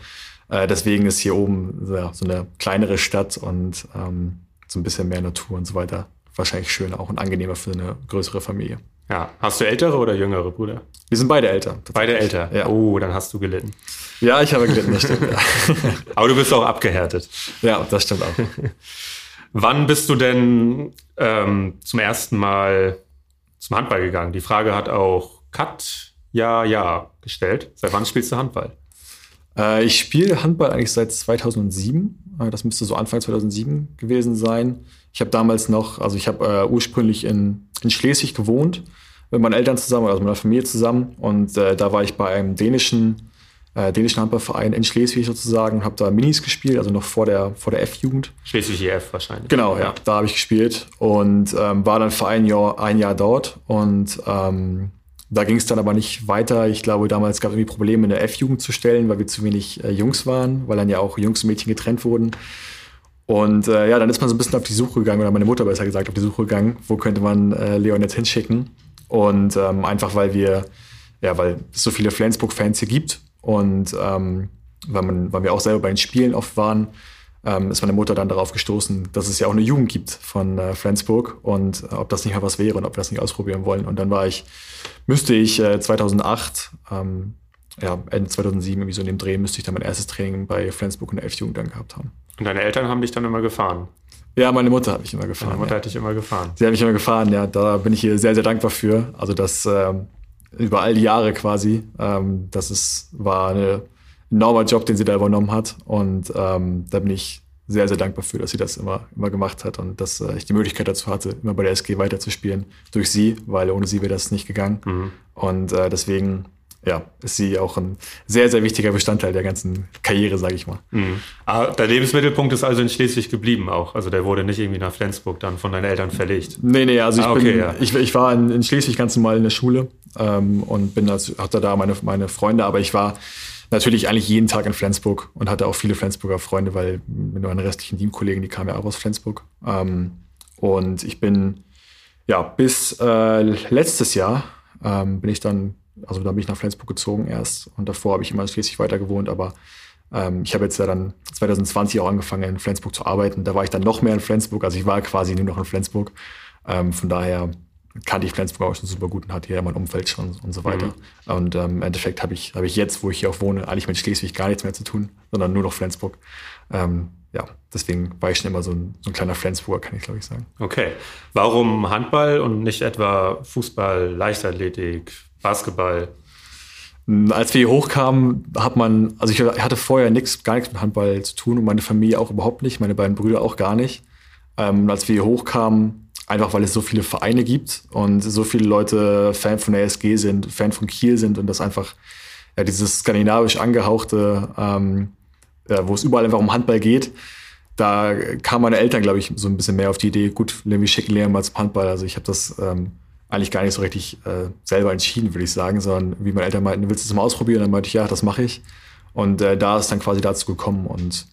Äh, deswegen ist hier oben ja, so eine kleinere Stadt und ähm, so ein bisschen mehr Natur und so weiter wahrscheinlich schöner auch und angenehmer für eine größere Familie. Ja. Hast du ältere oder jüngere Brüder? Wir sind beide älter. Beide älter. Ja. Oh, dann hast du gelitten. Ja, ich habe gelitten, das stimmt. Ja. Aber du bist auch abgehärtet. ja, das stimmt auch. Wann bist du denn ähm, zum ersten Mal zum Handball gegangen? Die Frage hat auch Kat Ja Ja gestellt. Seit wann spielst du Handball? Äh, ich spiele Handball eigentlich seit 2007. Äh, das müsste so Anfang 2007 gewesen sein. Ich habe damals noch, also ich habe äh, ursprünglich in, in Schleswig gewohnt, mit meinen Eltern zusammen, also mit meiner Familie zusammen. Und äh, da war ich bei einem dänischen, äh, dänischen Handballverein in Schleswig sozusagen und habe da Minis gespielt, also noch vor der, vor der F-Jugend. Schleswig EF wahrscheinlich. Genau, ja, da habe ich gespielt und ähm, war dann für ein Jahr, ein Jahr dort und ähm, da ging es dann aber nicht weiter. Ich glaube, damals gab es irgendwie Probleme in der F-Jugend zu stellen, weil wir zu wenig äh, Jungs waren, weil dann ja auch Jungs und Mädchen getrennt wurden. Und äh, ja, dann ist man so ein bisschen auf die Suche gegangen, oder meine Mutter besser gesagt, auf die Suche gegangen, wo könnte man äh, Leon jetzt hinschicken. Und ähm, einfach, weil wir, ja, weil es so viele Flensburg-Fans hier gibt und ähm, weil, man, weil wir auch selber bei den Spielen oft waren, ähm, ist meine Mutter dann darauf gestoßen, dass es ja auch eine Jugend gibt von äh, Flensburg und äh, ob das nicht mal was wäre und ob wir das nicht ausprobieren wollen. Und dann war ich, müsste ich äh, 2008, ähm, ja, Ende 2007, irgendwie so in dem Dreh, müsste ich dann mein erstes Training bei Flensburg und der F-Jugend dann gehabt haben. Und deine Eltern haben dich dann immer gefahren. Ja, meine Mutter habe ich immer gefahren. Deine Mutter ja. hat dich immer gefahren. Sie hat mich immer gefahren, ja. Da bin ich ihr sehr, sehr dankbar für. Also das, ähm, über all die Jahre quasi. Ähm, das ist, war ein enormer Job, den sie da übernommen hat. Und ähm, da bin ich sehr, sehr dankbar für, dass sie das immer, immer gemacht hat und dass äh, ich die Möglichkeit dazu hatte, immer bei der SG weiterzuspielen durch sie, weil ohne sie wäre das nicht gegangen. Mhm. Und äh, deswegen ja, ist sie auch ein sehr, sehr wichtiger Bestandteil der ganzen Karriere, sage ich mal. Mhm. Ah, der Lebensmittelpunkt ist also in Schleswig geblieben auch. Also der wurde nicht irgendwie nach Flensburg dann von deinen Eltern verlegt. Nee, nee, also ich, ah, okay, bin, ja. ich, ich war in, in, Schleswig ganz normal in der Schule ähm, und bin als, hatte da meine, meine Freunde, aber ich war natürlich eigentlich jeden Tag in Flensburg und hatte auch viele Flensburger Freunde, weil mit meinen restlichen Teamkollegen, die kamen ja auch aus Flensburg. Ähm, und ich bin, ja, bis äh, letztes Jahr ähm, bin ich dann, also da bin ich nach Flensburg gezogen erst und davor habe ich immer in Schleswig weiter gewohnt, aber ähm, ich habe jetzt ja dann 2020 auch angefangen in Flensburg zu arbeiten. Da war ich dann noch mehr in Flensburg, also ich war quasi nur noch in Flensburg. Ähm, von daher kannte ich Flensburg auch schon super gut und hatte hier mein Umfeld schon und so weiter. Mhm. Und ähm, im Endeffekt habe ich, hab ich jetzt, wo ich hier auch wohne, eigentlich mit Schleswig gar nichts mehr zu tun, sondern nur noch Flensburg. Ähm, ja, deswegen war ich schon immer so ein, so ein kleiner Flensburger, kann ich glaube ich sagen. Okay. Warum Handball und nicht etwa Fußball, Leichtathletik, Basketball? Hm, als wir hier hochkamen, hat man, also ich hatte vorher nichts, gar nichts mit Handball zu tun und meine Familie auch überhaupt nicht, meine beiden Brüder auch gar nicht. Ähm, als wir hier hochkamen, Einfach weil es so viele Vereine gibt und so viele Leute Fan von der SG sind, Fan von Kiel sind und das einfach ja, dieses skandinavisch angehauchte, ähm, ja, wo es überall einfach um Handball geht. Da kamen meine Eltern, glaube ich, so ein bisschen mehr auf die Idee, gut, wir schicken Lehrer mal zum Handball. Also ich habe das ähm, eigentlich gar nicht so richtig äh, selber entschieden, würde ich sagen, sondern wie meine Eltern meinten, willst du es mal ausprobieren? Dann meinte ich, ja, das mache ich. Und äh, da ist dann quasi dazu gekommen und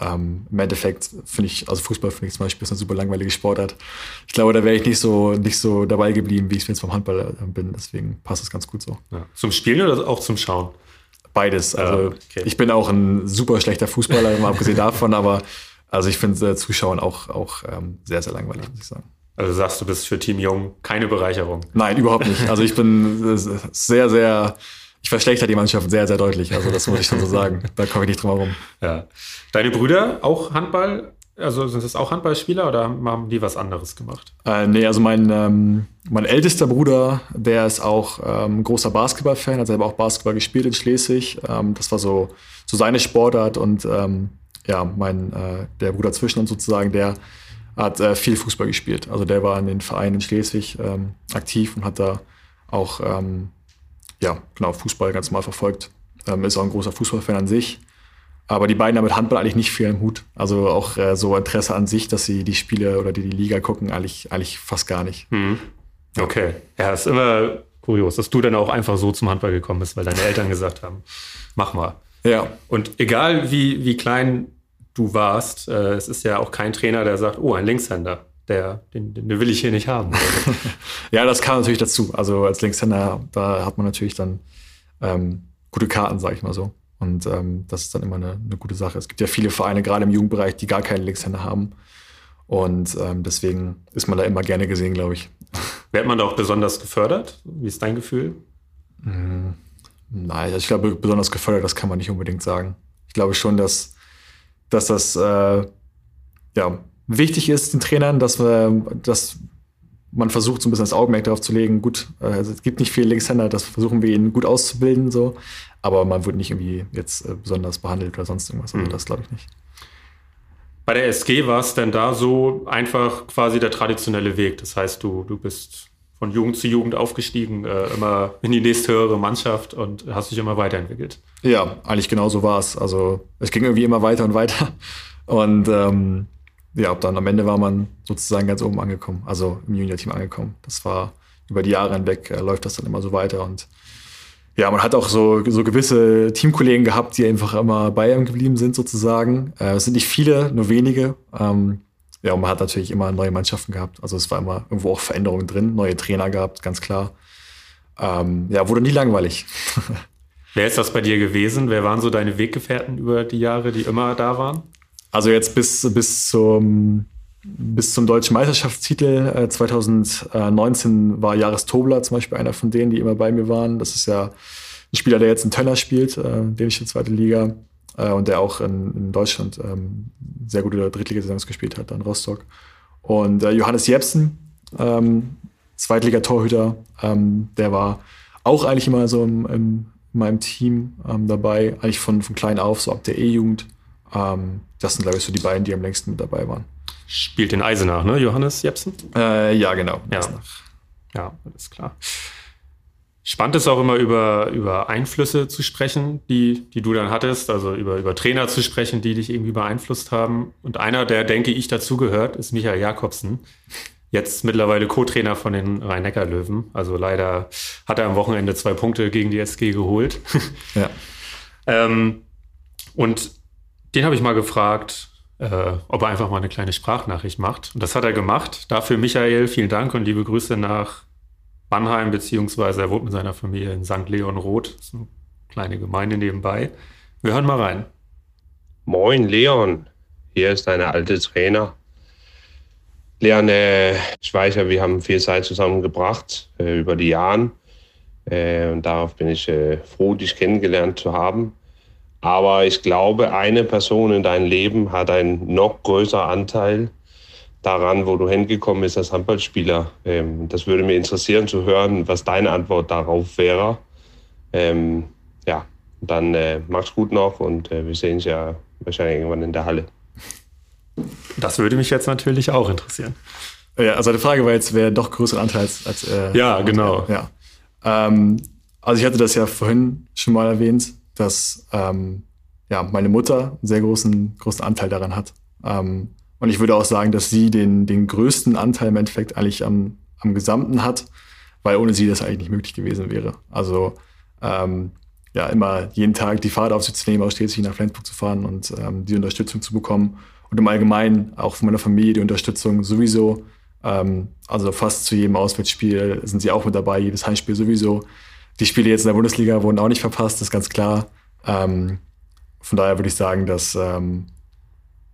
ähm, Im Endeffekt finde ich, also Fußball finde ich zum Beispiel ist eine super langweilige Sportart. Ich glaube, da wäre ich nicht so, nicht so dabei geblieben, wie ich es jetzt vom Handball äh, bin. Deswegen passt es ganz gut so. Ja. Zum Spielen oder auch zum Schauen? Beides. Also okay. ich bin auch ein super schlechter Fußballer, mal abgesehen davon, aber also ich finde äh, Zuschauen auch, auch ähm, sehr, sehr langweilig, muss ich sagen. Also sagst du, bist für Team Jung keine Bereicherung? Nein, überhaupt nicht. Also ich bin äh, sehr, sehr ich verschlechter die Mannschaft sehr, sehr deutlich. Also das muss ich schon so sagen. Da komme ich nicht drum herum. Ja. Deine Brüder auch Handball? Also sind das auch Handballspieler oder haben die was anderes gemacht? Äh, nee, also mein, ähm, mein ältester Bruder, der ist auch ähm, großer Basketballfan, hat selber auch Basketball gespielt in Schleswig. Ähm, das war so, so seine Sportart und ähm, ja, mein, äh, der Bruder zwischen uns sozusagen, der hat äh, viel Fußball gespielt. Also der war in den Vereinen in Schleswig ähm, aktiv und hat da auch ähm, ja, genau, Fußball ganz mal verfolgt. Ähm, ist auch ein großer Fußballfan an sich. Aber die beiden haben mit Handball eigentlich nicht viel im Hut. Also auch äh, so Interesse an sich, dass sie die Spiele oder die, die Liga gucken, eigentlich, eigentlich fast gar nicht. Mhm. Okay. Ja, ist immer kurios, dass du dann auch einfach so zum Handball gekommen bist, weil deine Eltern gesagt haben, mach mal. Ja. Und egal wie, wie klein du warst, äh, es ist ja auch kein Trainer, der sagt, oh, ein Linkshänder der, den, den will ich hier nicht haben. ja, das kam natürlich dazu. Also als Linkshänder, da hat man natürlich dann ähm, gute Karten, sag ich mal so. Und ähm, das ist dann immer eine, eine, gute Sache. Es gibt ja viele Vereine, gerade im Jugendbereich, die gar keinen Linkshänder haben. Und ähm, deswegen ist man da immer gerne gesehen, glaube ich. Wird man da auch besonders gefördert? Wie ist dein Gefühl? Hm, nein, also ich glaube, besonders gefördert, das kann man nicht unbedingt sagen. Ich glaube schon, dass, dass das äh, ja, wichtig ist den Trainern, dass, wir, dass man versucht, so ein bisschen das Augenmerk darauf zu legen, gut, also es gibt nicht viele Linkshänder, das versuchen wir ihn gut auszubilden, so, aber man wird nicht irgendwie jetzt äh, besonders behandelt oder sonst irgendwas. Also mhm. das glaube ich nicht. Bei der SG war es denn da so einfach quasi der traditionelle Weg. Das heißt, du, du bist von Jugend zu Jugend aufgestiegen, äh, immer in die nächsthöhere Mannschaft und hast dich immer weiterentwickelt. Ja, eigentlich genau so war es. Also es ging irgendwie immer weiter und weiter. Und ähm, ja, dann am Ende war man sozusagen ganz oben angekommen, also im Junior-Team angekommen. Das war über die Jahre hinweg, äh, läuft das dann immer so weiter und ja, man hat auch so, so gewisse Teamkollegen gehabt, die einfach immer bei einem geblieben sind, sozusagen. Äh, es sind nicht viele, nur wenige. Ähm, ja, und man hat natürlich immer neue Mannschaften gehabt. Also es war immer irgendwo auch Veränderungen drin, neue Trainer gehabt, ganz klar. Ähm, ja, wurde nie langweilig. Wer ist das bei dir gewesen? Wer waren so deine Weggefährten über die Jahre, die immer da waren? Also jetzt bis, bis, zum, bis zum deutschen Meisterschaftstitel äh, 2019 war Jaris Tobler zum Beispiel einer von denen, die immer bei mir waren. Das ist ja ein Spieler, der jetzt in Tönner spielt, äh, dänische zweite Liga, äh, und der auch in, in Deutschland ähm, sehr gute Drittligasaisons gespielt hat, in Rostock. Und äh, Johannes Jepsen, ähm, Zweitligatorhüter, ähm, der war auch eigentlich immer so im, im, in meinem Team ähm, dabei, eigentlich von, von klein auf, so ab der E-Jugend. Ähm, das sind, glaube ich, so die beiden, die am längsten mit dabei waren. Spielt in Eisenach, ne, Johannes Jepsen? Äh, ja, genau. Ja. ja, alles klar. Spannend ist auch immer über, über Einflüsse zu sprechen, die, die du dann hattest, also über, über Trainer zu sprechen, die dich irgendwie beeinflusst haben. Und einer, der, denke ich, dazugehört, ist Michael Jakobsen. Jetzt mittlerweile Co-Trainer von den Rhein-Neckar-Löwen. Also leider hat er am Wochenende zwei Punkte gegen die SG geholt. Ja. ähm, und den habe ich mal gefragt, äh, ob er einfach mal eine kleine Sprachnachricht macht. Und das hat er gemacht. Dafür, Michael, vielen Dank und liebe Grüße nach Mannheim, beziehungsweise er wohnt mit seiner Familie in St. Leon Roth. Das ist eine kleine Gemeinde nebenbei. Wir hören mal rein. Moin, Leon. Hier ist dein alter Trainer. Leon, äh, ich weiß ja, wir haben viel Zeit zusammengebracht äh, über die Jahre. Äh, und darauf bin ich äh, froh, dich kennengelernt zu haben. Aber ich glaube, eine Person in deinem Leben hat einen noch größeren Anteil daran, wo du hingekommen bist als Handballspieler. Ähm, das würde mich interessieren zu hören, was deine Antwort darauf wäre. Ähm, ja, dann äh, mach's gut noch und äh, wir sehen uns ja wahrscheinlich irgendwann in der Halle. Das würde mich jetzt natürlich auch interessieren. Ja, also die Frage war jetzt, wer doch größere Anteil als. als äh, ja, genau. Ja. Ähm, also ich hatte das ja vorhin schon mal erwähnt, dass ähm, ja, meine Mutter einen sehr großen, großen Anteil daran hat. Ähm, und ich würde auch sagen, dass sie den, den größten Anteil im Endeffekt eigentlich am, am Gesamten hat, weil ohne sie das eigentlich nicht möglich gewesen wäre. Also ähm, ja, immer jeden Tag die Fahrt auf sich zu nehmen, aus Schleswig nach Flensburg zu fahren und ähm, die Unterstützung zu bekommen. Und im Allgemeinen auch von meiner Familie die Unterstützung sowieso. Ähm, also fast zu jedem Auswärtsspiel sind sie auch mit dabei, jedes Heimspiel sowieso. Die Spiele jetzt in der Bundesliga wurden auch nicht verpasst, ist ganz klar. Ähm, von daher würde ich sagen, dass ähm,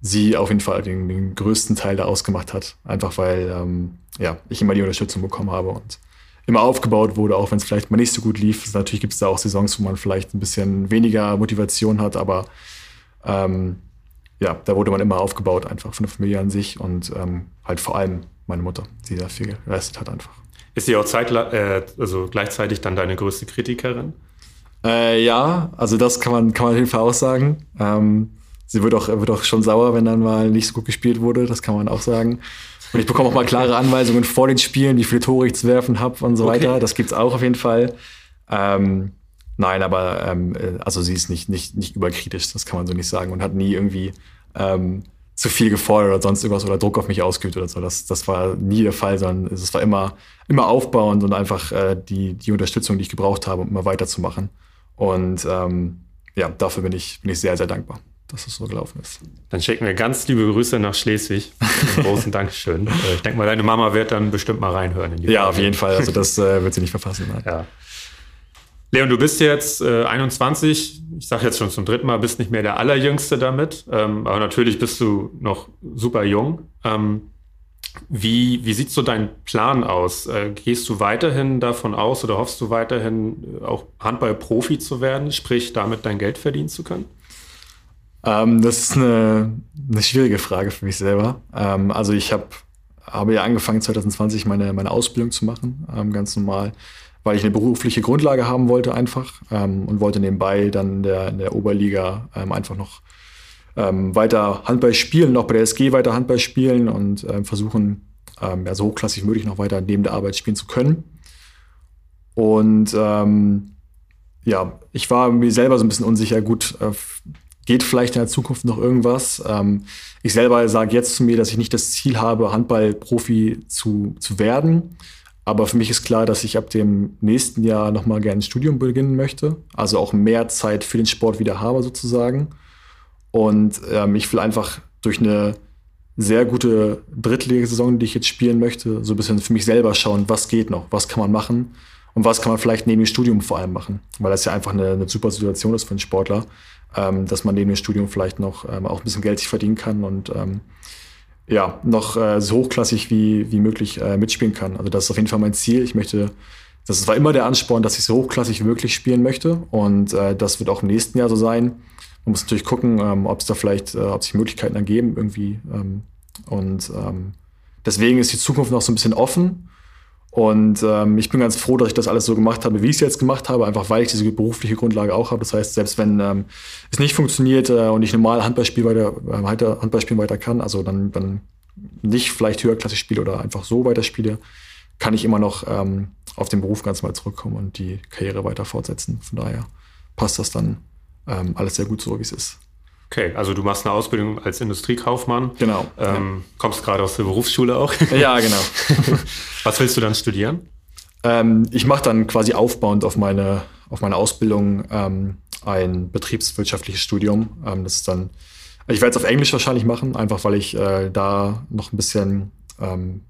sie auf jeden Fall den, den, größten Teil da ausgemacht hat. Einfach weil ähm, ja, ich immer die Unterstützung bekommen habe und immer aufgebaut wurde, auch wenn es vielleicht mal nicht so gut lief. Natürlich gibt es da auch Saisons, wo man vielleicht ein bisschen weniger Motivation hat, aber ähm, ja, da wurde man immer aufgebaut, einfach von der Familie an sich und ähm, halt vor allem meine Mutter, die da viel geleistet hat einfach. Ist sie auch zeitla äh, also gleichzeitig dann deine größte Kritikerin? Äh, ja, also das kann man, kann man auf jeden Fall auch sagen. Ähm, sie wird auch, wird auch schon sauer, wenn dann mal nicht so gut gespielt wurde, das kann man auch sagen. Und ich bekomme auch mal klare Anweisungen vor den Spielen, wie viele Tore ich zu werfen habe und so okay. weiter. Das gibt's auch auf jeden Fall. Ähm, nein, aber ähm, äh, also sie ist nicht, nicht, nicht überkritisch, das kann man so nicht sagen und hat nie irgendwie ähm, zu viel gefordert oder sonst irgendwas oder Druck auf mich ausgeübt oder so. Das, das war nie der Fall, sondern es war immer, immer aufbauend und einfach äh, die, die Unterstützung, die ich gebraucht habe, um immer weiterzumachen. Und ähm, ja, dafür bin ich, bin ich sehr, sehr dankbar, dass es so gelaufen ist. Dann schicken wir ganz liebe Grüße nach Schleswig. großen Dankeschön. Äh, ich denke mal, deine Mama wird dann bestimmt mal reinhören. In die ja, Frage. auf jeden Fall. Also das äh, wird sie nicht verpassen. Nein. Ja. Leon, du bist jetzt äh, 21, ich sage jetzt schon zum dritten Mal, bist nicht mehr der Allerjüngste damit, ähm, aber natürlich bist du noch super jung. Ähm, wie, wie sieht so dein Plan aus? Äh, gehst du weiterhin davon aus oder hoffst du weiterhin äh, auch Handballprofi zu werden, sprich damit dein Geld verdienen zu können? Ähm, das ist eine, eine schwierige Frage für mich selber. Ähm, also ich hab, habe ja angefangen 2020 meine, meine Ausbildung zu machen, ähm, ganz normal weil ich eine berufliche Grundlage haben wollte einfach ähm, und wollte nebenbei dann in der, in der Oberliga ähm, einfach noch ähm, weiter Handball spielen, noch bei der SG weiter Handball spielen und ähm, versuchen, ähm, ja, so hochklassig möglich noch weiter neben der Arbeit spielen zu können. Und ja, ich war mir selber so ein bisschen unsicher, gut, äh, geht vielleicht in der Zukunft noch irgendwas? Ähm, ich selber sage jetzt zu mir, dass ich nicht das Ziel habe, Handballprofi zu, zu werden. Aber für mich ist klar, dass ich ab dem nächsten Jahr nochmal gerne ein Studium beginnen möchte. Also auch mehr Zeit für den Sport wieder habe sozusagen. Und ähm, ich will einfach durch eine sehr gute Drittligasaison, die ich jetzt spielen möchte, so ein bisschen für mich selber schauen, was geht noch, was kann man machen und was kann man vielleicht neben dem Studium vor allem machen. Weil das ja einfach eine, eine super Situation ist für einen Sportler, ähm, dass man neben dem Studium vielleicht noch ähm, auch ein bisschen Geld sich verdienen kann und ähm, ja, noch äh, so hochklassig wie, wie möglich äh, mitspielen kann. Also das ist auf jeden Fall mein Ziel. Ich möchte, das war immer der Ansporn, dass ich so hochklassig wie möglich spielen möchte. Und äh, das wird auch im nächsten Jahr so sein. Man muss natürlich gucken, ähm, ob es da vielleicht, äh, ob sich Möglichkeiten ergeben irgendwie. Ähm, und ähm, deswegen ist die Zukunft noch so ein bisschen offen. Und ähm, ich bin ganz froh, dass ich das alles so gemacht habe, wie ich es jetzt gemacht habe, einfach weil ich diese berufliche Grundlage auch habe. Das heißt, selbst wenn ähm, es nicht funktioniert äh, und ich normal Handballspiel weiter, äh, Handballspielen weiter kann, also dann, dann nicht vielleicht höherklassig spiele oder einfach so weiterspiele, kann ich immer noch ähm, auf den Beruf ganz mal zurückkommen und die Karriere weiter fortsetzen. Von daher passt das dann ähm, alles sehr gut so, wie es ist. Okay, also du machst eine Ausbildung als Industriekaufmann. Genau. Ähm. Kommst gerade aus der Berufsschule auch. Ja, genau. Was willst du dann studieren? Ähm, ich mache dann quasi aufbauend auf meine, auf meine Ausbildung ähm, ein betriebswirtschaftliches Studium. Ähm, das ist dann, ich werde es auf Englisch wahrscheinlich machen, einfach weil ich äh, da noch ein bisschen ähm,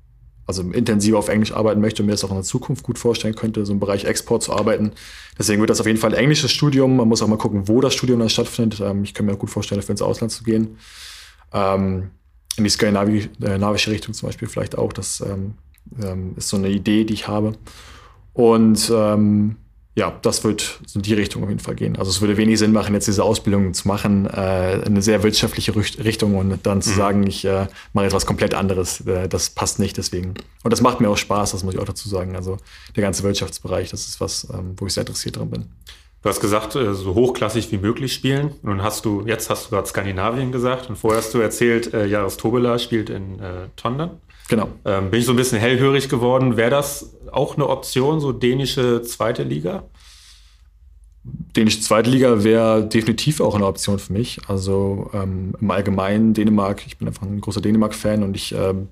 also intensiver auf Englisch arbeiten möchte und mir das auch in der Zukunft gut vorstellen könnte, so im Bereich Export zu arbeiten. Deswegen wird das auf jeden Fall ein englisches Studium. Man muss auch mal gucken, wo das Studium dann stattfindet. Ähm, ich kann mir auch gut vorstellen, dafür ins Ausland zu gehen. Ähm, in die skandinavische Richtung zum Beispiel vielleicht auch. Das ähm, ist so eine Idee, die ich habe. Und ja, das wird in die Richtung auf jeden Fall gehen. Also es würde wenig Sinn machen, jetzt diese Ausbildung zu machen, äh, eine sehr wirtschaftliche Richtung und dann zu mhm. sagen, ich äh, mache jetzt was komplett anderes. Äh, das passt nicht deswegen. Und das macht mir auch Spaß, das muss ich auch dazu sagen. Also der ganze Wirtschaftsbereich, das ist was, ähm, wo ich sehr interessiert dran bin. Du hast gesagt, äh, so hochklassig wie möglich spielen. Nun hast du, jetzt hast du gerade Skandinavien gesagt und vorher hast du erzählt, äh, Jaros Tobela spielt in äh, Tondern. Genau. Ähm, bin ich so ein bisschen hellhörig geworden. Wäre das auch eine Option, so dänische zweite Liga? Dänische zweite Liga wäre definitiv auch eine Option für mich. Also ähm, im Allgemeinen Dänemark, ich bin einfach ein großer Dänemark-Fan und ich ähm,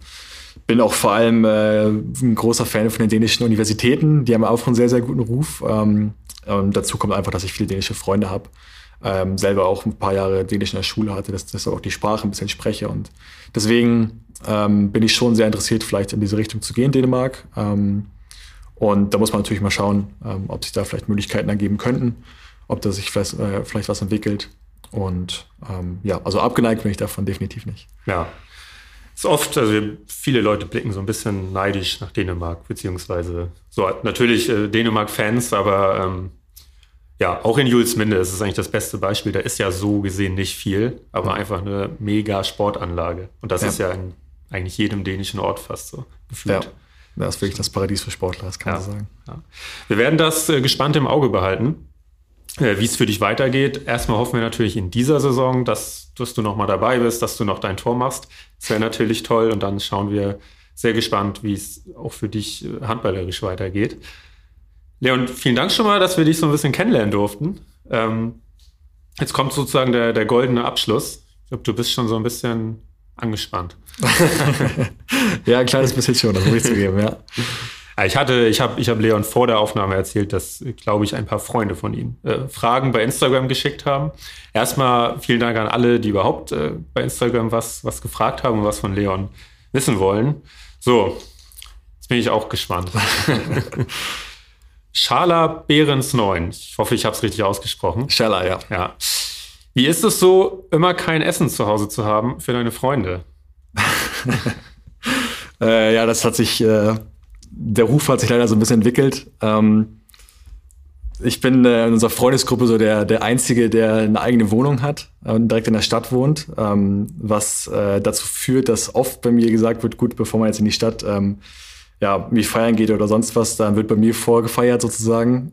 bin auch vor allem äh, ein großer Fan von den dänischen Universitäten. Die haben auch einen sehr, sehr guten Ruf. Ähm, dazu kommt einfach, dass ich viele dänische Freunde habe. Ähm, selber auch ein paar Jahre Dänisch in der Schule hatte, dass, dass auch die Sprache ein bisschen spreche. Und deswegen ähm, bin ich schon sehr interessiert, vielleicht in diese Richtung zu gehen, Dänemark. Ähm, und da muss man natürlich mal schauen, ähm, ob sich da vielleicht Möglichkeiten ergeben könnten, ob da sich vielleicht, äh, vielleicht was entwickelt. Und ähm, ja, also abgeneigt bin ich davon definitiv nicht. Ja. Es ist oft, also viele Leute blicken so ein bisschen neidisch nach Dänemark, beziehungsweise so natürlich äh, Dänemark-Fans, aber ähm, ja, auch in Julesminde ist es eigentlich das beste Beispiel. Da ist ja so gesehen nicht viel, aber einfach eine mega Sportanlage. Und das ja. ist ja in eigentlich jedem dänischen Ort fast so gefühlt. Ja. Das ist wirklich das Paradies für Sportler, das kann ja. man sagen. Ja. Wir werden das äh, gespannt im Auge behalten, äh, wie es für dich weitergeht. Erstmal hoffen wir natürlich in dieser Saison, dass, dass du nochmal dabei bist, dass du noch dein Tor machst. Das wäre natürlich toll. Und dann schauen wir sehr gespannt, wie es auch für dich äh, handballerisch weitergeht. Leon, vielen Dank schon mal, dass wir dich so ein bisschen kennenlernen durften. Ähm, jetzt kommt sozusagen der, der goldene Abschluss. Ich glaube, du bist schon so ein bisschen angespannt. ja, ein kleines bisschen schon, das muss ich zugeben, ja. Ich hatte, ich habe ich hab Leon vor der Aufnahme erzählt, dass, glaube ich, ein paar Freunde von ihm äh, Fragen bei Instagram geschickt haben. Erstmal vielen Dank an alle, die überhaupt äh, bei Instagram was, was gefragt haben und was von Leon wissen wollen. So, jetzt bin ich auch gespannt. Schala Behrens 9. Ich hoffe, ich habe es richtig ausgesprochen. Schala, ja. Ja. Wie ist es so, immer kein Essen zu Hause zu haben für deine Freunde? äh, ja, das hat sich, äh, der Ruf hat sich leider so ein bisschen entwickelt. Ähm, ich bin äh, in unserer Freundesgruppe so der, der Einzige, der eine eigene Wohnung hat und direkt in der Stadt wohnt, ähm, was äh, dazu führt, dass oft bei mir gesagt wird, gut, bevor man jetzt in die Stadt ähm, ja, wie feiern geht oder sonst was, dann wird bei mir vorgefeiert sozusagen.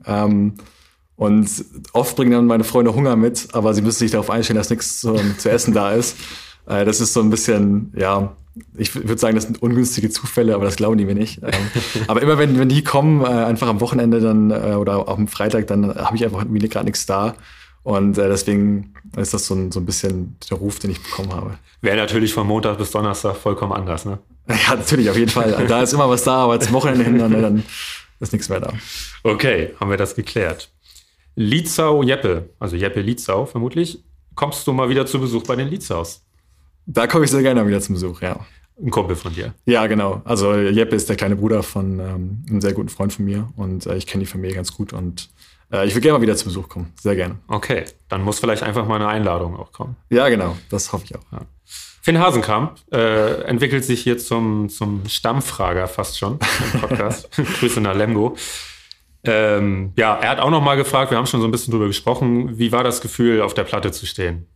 Und oft bringen dann meine Freunde Hunger mit, aber sie müssen sich darauf einstellen, dass nichts zu, zu essen da ist. Äh, das ist so ein bisschen, ja, ich würde sagen, das sind ungünstige Zufälle, aber das glauben die mir nicht. Ähm, aber immer wenn, wenn die kommen, äh, einfach am Wochenende dann äh, oder auch am Freitag, dann habe ich einfach wieder gerade nichts da. Und äh, deswegen ist das so ein, so ein bisschen der Ruf, den ich bekommen habe. Wäre natürlich von Montag bis Donnerstag vollkommen anders, ne? Ja, natürlich, auf jeden Fall. Da ist immer was da, aber zum Wochenende hin, dann, dann ist nichts mehr da. Okay, haben wir das geklärt. Lietzau Jeppe, also Jeppe Lietzau vermutlich. Kommst du mal wieder zu Besuch bei den Lietzaus? Da komme ich sehr gerne wieder zum Besuch, ja. Ein Kumpel von dir. Ja, genau. Also Jeppe ist der kleine Bruder von ähm, einem sehr guten Freund von mir und äh, ich kenne die Familie ganz gut und äh, ich will gerne mal wieder zu Besuch kommen. Sehr gerne. Okay, dann muss vielleicht einfach mal eine Einladung auch kommen. Ja, genau. Das hoffe ich auch. Ja. Finn Hasenkamp äh, entwickelt sich hier zum, zum Stammfrager fast schon im Podcast. Grüße nach Lemgo. Ähm, ja, er hat auch noch mal gefragt, wir haben schon so ein bisschen drüber gesprochen, wie war das Gefühl, auf der Platte zu stehen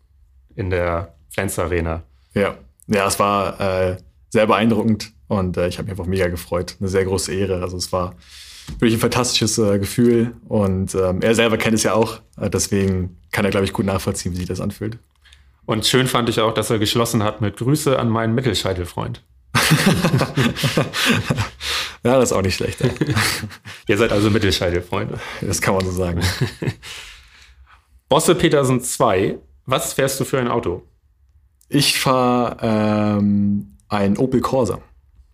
in der Flens Arena? Ja, ja, es war äh, sehr beeindruckend Und äh, ich habe mich einfach mega gefreut. Eine sehr große Ehre. Also es war wirklich ein fantastisches äh, Gefühl. Und ähm, er selber kennt es ja auch. Äh, deswegen kann er, glaube ich, gut nachvollziehen, wie sich das anfühlt. Und schön fand ich auch, dass er geschlossen hat mit Grüße an meinen Mittelscheitelfreund. ja, das ist auch nicht schlecht. Ihr seid also Mittelscheitelfreunde. Das kann man so sagen. Bosse Petersen 2, was fährst du für ein Auto? Ich fahre ähm, ein Opel Corsa.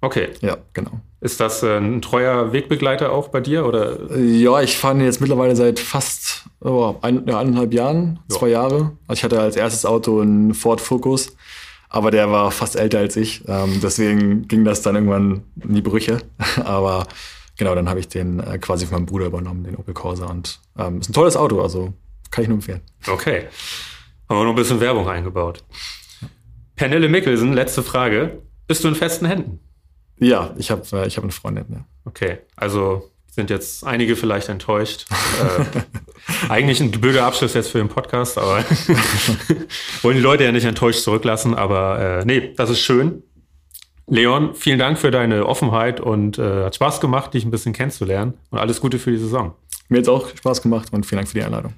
Okay. Ja, genau. Ist das äh, ein treuer Wegbegleiter auch bei dir? Oder? Ja, ich fahre jetzt mittlerweile seit fast oh, ein, ja, eineinhalb Jahren, ja. zwei Jahre. Also ich hatte als erstes Auto einen Ford Focus, aber der war fast älter als ich. Ähm, deswegen ging das dann irgendwann in die Brüche. aber genau, dann habe ich den äh, quasi von meinem Bruder übernommen, den Opel Corsa. Und ähm, ist ein tolles Auto, also kann ich nur empfehlen. Okay. Haben wir noch ein bisschen Werbung eingebaut. Pernille Mickelsen, letzte Frage. Bist du in festen Händen? Ja, ich habe äh, ich hab eine Freundin, ja. Okay, also sind jetzt einige vielleicht enttäuscht. äh, eigentlich ein blöder Abschluss jetzt für den Podcast, aber wollen die Leute ja nicht enttäuscht zurücklassen. Aber äh, nee, das ist schön. Leon, vielen Dank für deine Offenheit und äh, hat Spaß gemacht, dich ein bisschen kennenzulernen. Und alles Gute für die Saison. Mir hat es auch Spaß gemacht und vielen Dank für die Einladung.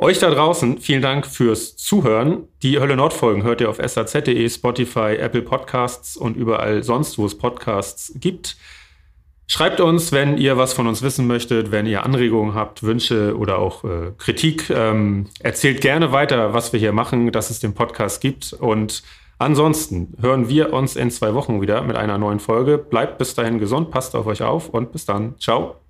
Euch da draußen, vielen Dank fürs Zuhören. Die Hölle Nord Folgen hört ihr auf saz.de, Spotify, Apple Podcasts und überall sonst, wo es Podcasts gibt. Schreibt uns, wenn ihr was von uns wissen möchtet, wenn ihr Anregungen habt, Wünsche oder auch äh, Kritik. Ähm, erzählt gerne weiter, was wir hier machen, dass es den Podcast gibt. Und ansonsten hören wir uns in zwei Wochen wieder mit einer neuen Folge. Bleibt bis dahin gesund, passt auf euch auf und bis dann. Ciao.